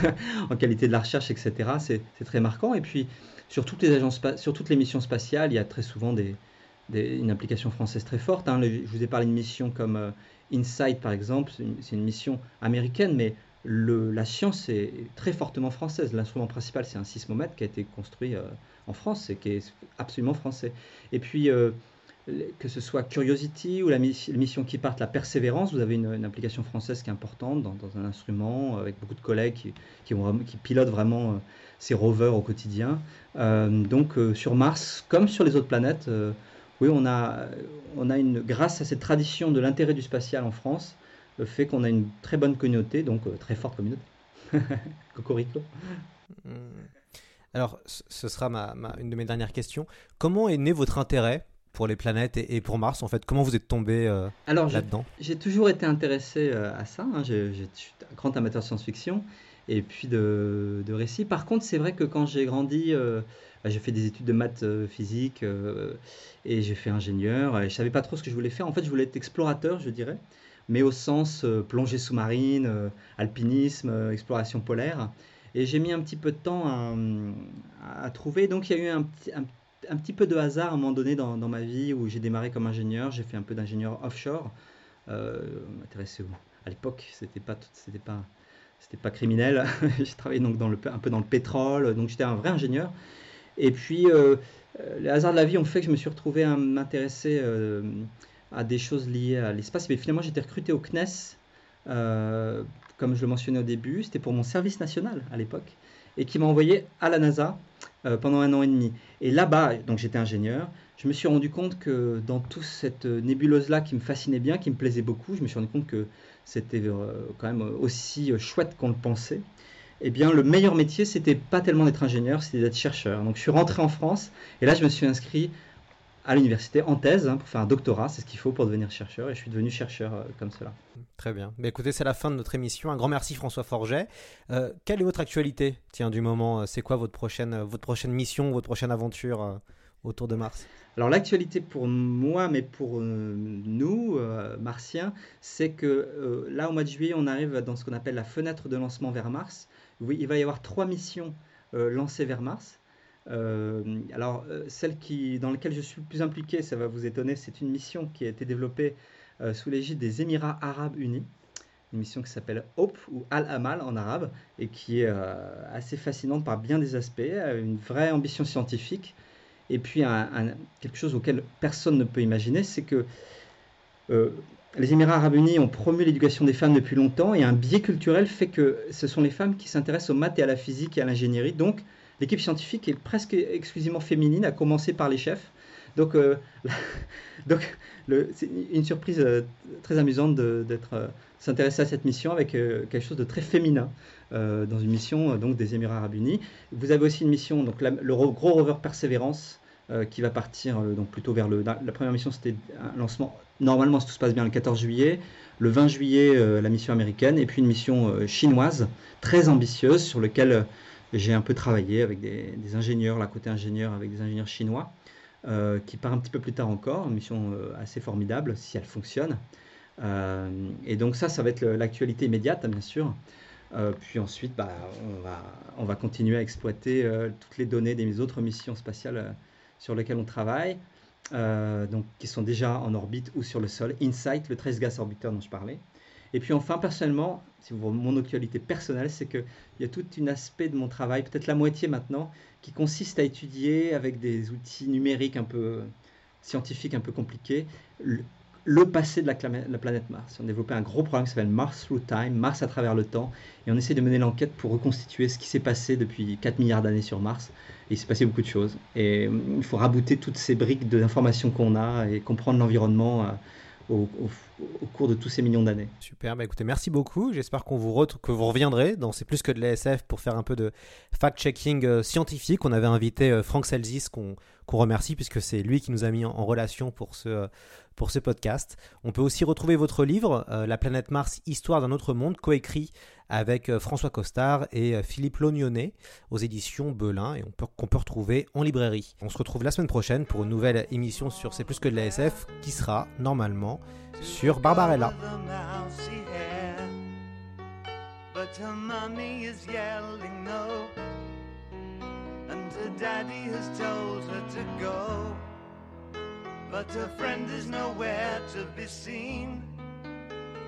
*laughs* en qualité de la recherche, etc. C'est très marquant. Et puis, sur toutes les, agences, sur toutes les missions spatiales, il y a très souvent une implication française très forte. Hein. je vous ai parlé d'une mission comme euh, InSight, par exemple, c'est une, une, mission américaine, mais la science est très fortement française. L'instrument principal, c'est un sismomètre qui a été construit euh, en France et qui est absolument français. Et puis, euh, que ce soit Curiosity ou la, mission qui part, la Persévérance, vous avez une, application française qui est importante dans, un instrument avec beaucoup de collègues qui, pilotent vraiment euh, ces rovers au quotidien. donc, sur Mars, comme sur les autres planètes, oui, on a, une, grâce à cette tradition de l'intérêt du spatial en France, le fait qu'on a une très bonne communauté, donc euh, très forte communauté. *laughs* Cocorico. Hmm. Alors, ce sera une de mes dernières questions. Comment est né votre intérêt pour les planètes et, pour Mars en fait Comment vous êtes tombé euh, là-dedans? J'ai toujours été intéressé euh, à ça. Hein. Je, suis un grand amateur de science-fiction et puis de, de récits. Par contre, c'est vrai que quand j'ai grandi, bah, j'ai fait des études de maths physique et j'ai fait ingénieur. Et je savais pas trop ce que je voulais faire. En fait, je voulais être explorateur, je dirais mais au sens euh, plongée sous-marine, euh, alpinisme, euh, exploration polaire. Et j'ai mis un petit peu de temps à, trouver. Donc il y a eu un, un, petit peu de hasard à un moment donné dans, ma vie où j'ai démarré comme ingénieur. J'ai fait un peu d'ingénieur offshore. Euh, à l'époque, c'était pas, c'était pas, c'était pas criminel. *laughs* j'ai travaillé donc dans le, un peu dans le pétrole. Donc j'étais un vrai ingénieur. Et puis les hasards de la vie ont fait que je me suis retrouvé à m'intéresser à des choses liées à l'espace. Mais finalement, j'étais recruté au CNES, euh, comme je le mentionnais au début. C'était pour mon service national à l'époque, et qui m'a envoyé à la NASA euh, pendant un an et demi. Et là-bas, donc j'étais ingénieur, je me suis rendu compte que dans toute cette nébuleuse-là qui me fascinait bien, qui me plaisait beaucoup, je me suis rendu compte que c'était euh, quand même aussi chouette qu'on le pensait. Eh bien, le meilleur métier, c'était pas tellement d'être ingénieur, c'était d'être chercheur. Donc, je suis rentré en France et là, je me suis inscrit à l'université en thèse hein, pour faire un doctorat. C'est ce qu'il faut pour devenir chercheur et je suis devenu chercheur euh, comme cela. Très bien. Mais écoutez, c'est la fin de notre émission. Un grand merci François Forget. Euh, quelle est votre actualité Tiens, du moment, euh, c'est quoi votre prochaine, votre prochaine mission, votre prochaine aventure autour de Mars? Alors l'actualité pour moi, mais pour nous, martiens, c'est que là, au mois de juillet, on arrive dans ce qu'on appelle la fenêtre de lancement vers Mars. Oui, il va y avoir trois missions lancées vers Mars. Euh, alors, euh, celle qui, dans laquelle je suis le plus impliqué, ça va vous étonner, c'est une mission qui a été développée euh, sous l'égide des Émirats arabes unis. Une mission qui s'appelle Hope ou Al-Amal en arabe et qui est assez fascinante par bien des aspects, une vraie ambition scientifique. Et puis, quelque chose auquel personne ne peut imaginer, c'est que les Émirats arabes unis ont promu l'éducation des femmes depuis longtemps et un biais culturel fait que ce sont les femmes qui s'intéressent aux maths et à la physique et à l'ingénierie. Donc, L'équipe scientifique est presque exclusivement féminine, à commencer par les chefs. Donc, euh, *laughs* donc c'est une surprise euh, très amusante d'être euh, s'intéresser à cette mission avec quelque chose de très féminin dans une mission donc des Émirats Arabes Unis. Vous avez aussi une mission, donc le gros rover Persévérance, qui va partir donc plutôt vers le. La première mission, c'était un lancement normalement, si tout se passe bien, le 14 juillet. Le 20 juillet, la mission américaine, et puis une mission chinoise très ambitieuse sur laquelle j'ai un peu travaillé avec des, ingénieurs, là côté ingénieur, avec des ingénieurs chinois, euh, qui part un petit peu plus tard encore, une mission euh, assez formidable si elle fonctionne. Euh, et donc ça, ça va être l'actualité immédiate, bien sûr. puis ensuite, bah, on, va, on va continuer à exploiter toutes les données des autres missions spatiales sur lesquelles on travaille. donc, qui sont déjà en orbite ou sur le sol. InSight, le 13 gas orbiteur dont je parlais. Et puis enfin, personnellement, si vous mon actualité personnelle, c'est qu'il y a tout un aspect de mon travail, peut-être la moitié maintenant, qui consiste à étudier avec des outils numériques un peu scientifiques, un peu compliqués, le, passé de la, la, planète Mars. On a développé un gros programme qui s'appelle Mars Through Time, Mars à travers le temps, et on essaie de mener l'enquête pour reconstituer ce qui s'est passé depuis 4 milliards d'années sur Mars. Et il s'est passé beaucoup de choses. Et il faut rabouter toutes ces briques d'informations qu'on a et comprendre l'environnement euh, au, cours de tous ces millions d'années. Super, bah écoutez, merci beaucoup. J'espère qu'on vous que vous reviendrez dans C'est plus que de l'ASF pour faire un peu de fact-checking euh, scientifique. On avait invité euh, Franck Selzis qu'on remercie puisque c'est lui qui nous a mis en, relation pour ce, pour ce podcast. On peut aussi retrouver votre livre, euh, La planète Mars, Histoire d'un autre monde, coécrit avec euh, François Costard et euh, Philippe Lognonnet aux éditions Belin et qu'on peut, retrouver en librairie. On se retrouve la semaine prochaine pour une nouvelle émission sur C'est plus que de la SF qui sera normalement sur Barbarella. but her friend is nowhere to be seen.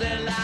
show. Is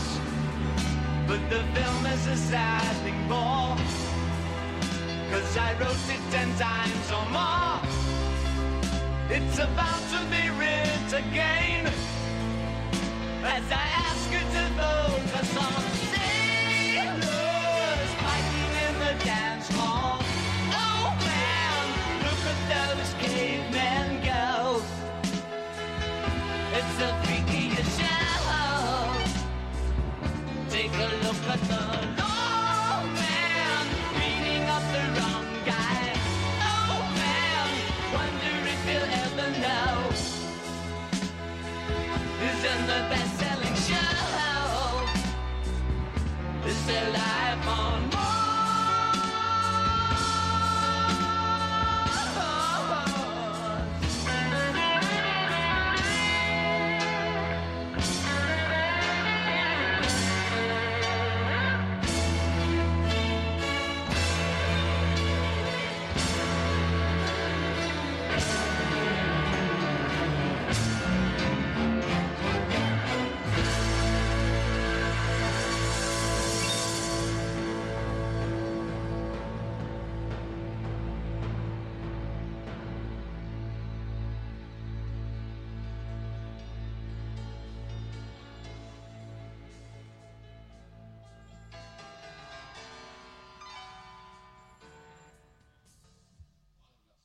But the film is a sad thing for Cause I wrote it ten times or more. It's about to be writ again As I ask you to vote for some sailors Fighting in the dance hall. Ramadan